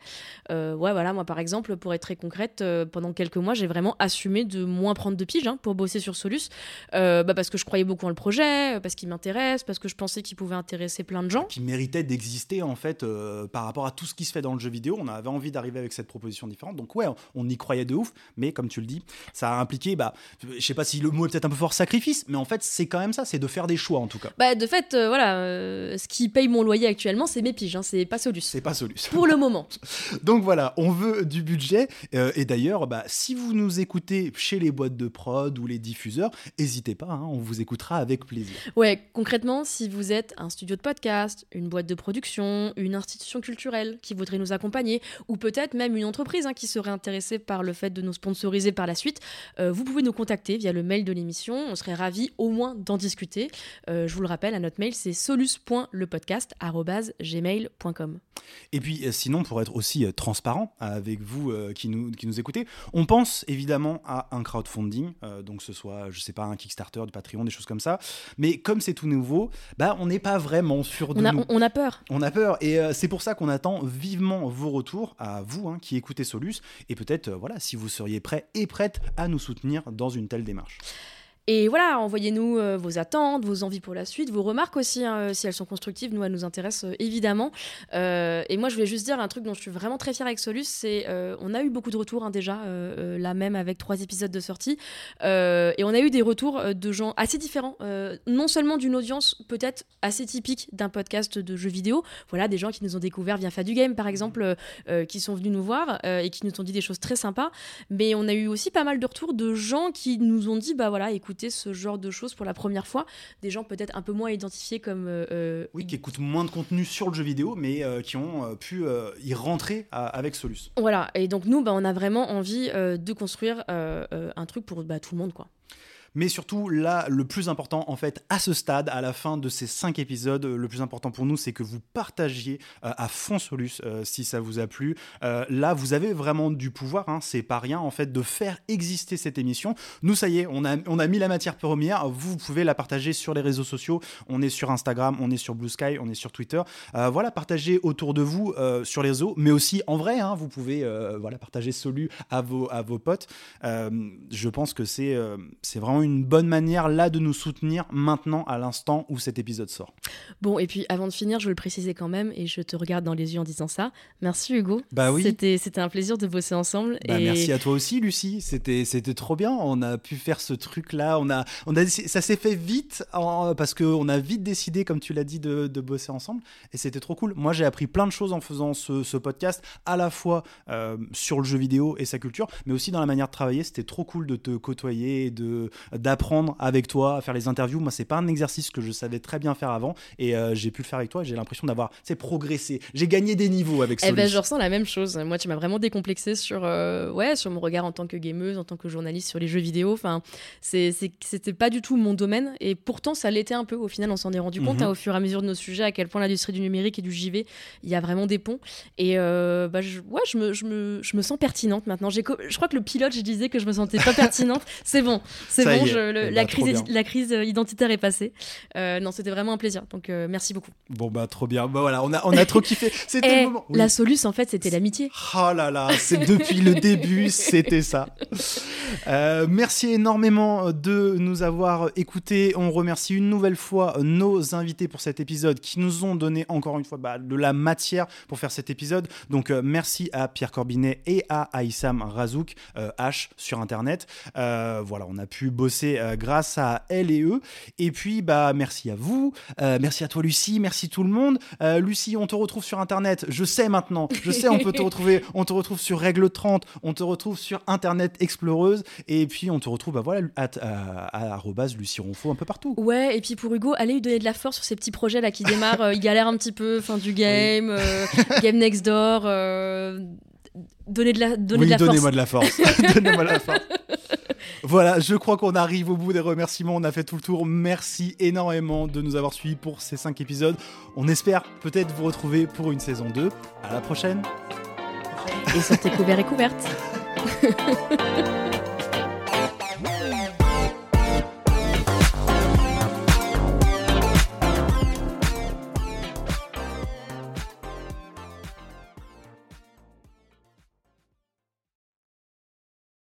Ouais, voilà, moi, par exemple, pour être très concrète, pendant quelques mois, j'ai vraiment assumé de moins prendre de pige hein, pour bosser sur Solus. Bah, parce que je croyais beaucoup en le projet, parce qu'il m'intéresse, parce que je pensais qu'il pouvait intéresser plein de gens. qui méritait d'exister en fait par rapport à tout ce qui se fait dans le jeu vidéo. On avait envie d'arriver avec cette proposition différente. Donc ouais, on y croyait de ouf, mais comme tu le dis, ça a impliqué, bah, je sais pas si le mot est un peu fort sacrifice, mais en fait c'est quand même ça, c'est de faire des choix en tout cas. Bah, de fait, euh, voilà, euh, ce qui paye mon loyer actuellement, c'est mes piges, hein, c'est pas Solus. C'est pas Solus. Pour le moment. [LAUGHS] Donc voilà, on veut du budget. euh, et d'ailleurs, bah, si vous nous écoutez chez les boîtes de prod ou les diffuseurs, n'hésitez pas, hein, on vous écoutera avec plaisir. Ouais, concrètement, si vous êtes un studio de podcast, une boîte de production, une institution culturelle qui voudrait nous accompagner, ou peut-être même une entreprise hein, qui serait intéressée par le fait de nous sponsoriser par la suite, vous pouvez nous contacter via le mail de l'émission. On serait ravis au moins d'en discuter. Euh, je vous le rappelle, à notre mail, c'est solus.lepodcast.gmail.com. Et puis euh, sinon, pour être aussi euh, transparent avec vous euh, qui, nous, qui nous écoutez, on pense évidemment à un crowdfunding, euh, donc ce soit, je sais pas, un Kickstarter, du Patreon, des choses comme ça. Mais comme c'est tout nouveau, bah, on n'est pas vraiment sûr de On a, nous. on- a peur. On a peur et c'est pour ça qu'on attend vivement vos retours à vous hein, qui écoutez Solus et peut-être voilà si vous seriez prêts et prêtes à nous soutenir dans une telle démarche. Et voilà, envoyez-nous euh, vos attentes, vos envies pour la suite, vos remarques aussi, hein, euh, si elles sont constructives, nous, elles nous intéressent euh, évidemment. Et moi, je voulais juste dire un truc dont je suis vraiment très fière avec Solus, c'est on a eu beaucoup de retours hein, déjà, là même avec trois épisodes de sortie, et on a eu des retours de gens assez différents, non seulement d'une audience peut-être assez typique d'un podcast de jeux vidéo, voilà, des gens qui nous ont découvert via Fadu Game par exemple, qui sont venus nous voir et qui nous ont dit des choses très sympas, mais on a eu aussi pas mal de retours de gens qui nous ont dit, bah voilà, ce genre de choses pour la première fois, des gens peut-être un peu moins identifiés comme... euh, euh, Oui, qui écoutent moins de contenu sur le jeu vidéo, mais euh, qui ont pu y rentrer à- avec Solus. Voilà, et donc nous, bah, on a vraiment envie de construire un truc pour bah, tout le monde, quoi. Mais surtout, là, le plus important, en fait, à ce stade, à la fin de ces cinq épisodes, le plus important pour nous, c'est que vous partagiez à fond Solus si ça vous a plu. là, vous avez vraiment du pouvoir, hein, c'est pas rien, en fait, de faire exister cette émission. Nous, ça y est, on a, on a mis la matière première. Vous, pouvez la partager sur les réseaux sociaux. On est sur Instagram, on est sur Blue Sky, on est sur Twitter. voilà, partagez autour de vous sur les réseaux, mais aussi en vrai, hein, vous pouvez voilà, partager Solus à vos, à vos potes. je pense que c'est c'est vraiment une bonne manière là de nous soutenir maintenant à l'instant où cet épisode sort. Bon, et puis avant de finir, je veux le préciser quand même, et je te regarde dans les yeux en disant ça. Merci Hugo. Bah oui. C'était un plaisir de bosser ensemble. Bah, Merci à toi aussi, Lucie. C'était trop bien. On a pu faire ce truc-là. On a, on a, ça s'est fait vite en, parce qu'on a vite décidé, comme tu l'as dit, de, de, bosser ensemble. Et c'était trop cool. Moi, j'ai appris plein de choses en faisant ce, ce podcast, à la fois euh, sur le jeu vidéo et sa culture, mais aussi dans la manière de travailler. C'était trop cool de te côtoyer et d'apprendre avec toi à faire les interviews. Moi, c'est pas un exercice que je savais très bien faire avant et euh, j'ai pu le faire avec toi. J'ai l'impression d'avoir progressé. J'ai gagné des niveaux avec ça. Eh ben, je ressens la même chose. Moi, tu m'as vraiment décomplexé sur, euh, ouais, sur mon regard en tant que gameuse, en tant que journaliste sur les jeux vidéo. Enfin, c'était pas du tout mon domaine et pourtant ça l'était un peu. Au final, on s'en est rendu compte mhm. hein, au fur et à mesure de nos sujets à quel point l'industrie du numérique et du JV, il y a vraiment des ponts. Et euh, bah, je, ouais, je me, je, me, je me sens pertinente maintenant. Je crois que le pilote, je disais que je me sentais pas [LAUGHS] pertinente. C'est bon, c'est bon. Eh la, bah, crise, la crise identitaire est passée. Euh, non, c'était vraiment un plaisir. Donc merci beaucoup. Bon bah trop bien. Bah voilà, on a, on a trop kiffé. [LAUGHS] C'était le eh, moment. La soluce en fait, c'était l'amitié. Oh là là, c'est depuis le début, [LAUGHS] c'était ça. Euh, merci énormément de nous avoir écoutés. On remercie une nouvelle fois nos invités pour cet épisode qui nous ont donné encore une fois bah, de la matière pour faire cet épisode. Donc euh, merci à Pierre Corbinet et à Aïssam Razouk, euh, H sur Internet. voilà, on a pu bosser grâce à elle et eux. Et puis bah merci à vous, merci à toi Lucie, merci tout le monde. Lucie, on te retrouve sur Internet. Je sais maintenant, je sais, on peut te [LAUGHS] retrouver. On te retrouve sur Règle 30, on te retrouve sur Internet Exploreuse, et puis on te retrouve bah, voilà, à, à, à Lucie Ronfaux un peu partout. Ouais, et puis pour Hugo, allez lui donner de la force sur ces petits projets là qui démarrent. Euh, il galère un petit peu, fin du game, euh, Game Next Door. Euh, donnez de la, donnez oui, de la donnez-moi de la force. donnez-moi de la force. [LAUGHS] Voilà, je crois qu'on arrive au bout des remerciements. On a fait tout le tour. Merci énormément de nous avoir suivis pour ces 5 épisodes. On espère peut-être vous retrouver pour une saison 2. À la prochaine. Et sortez couverts et couvertes. [LAUGHS]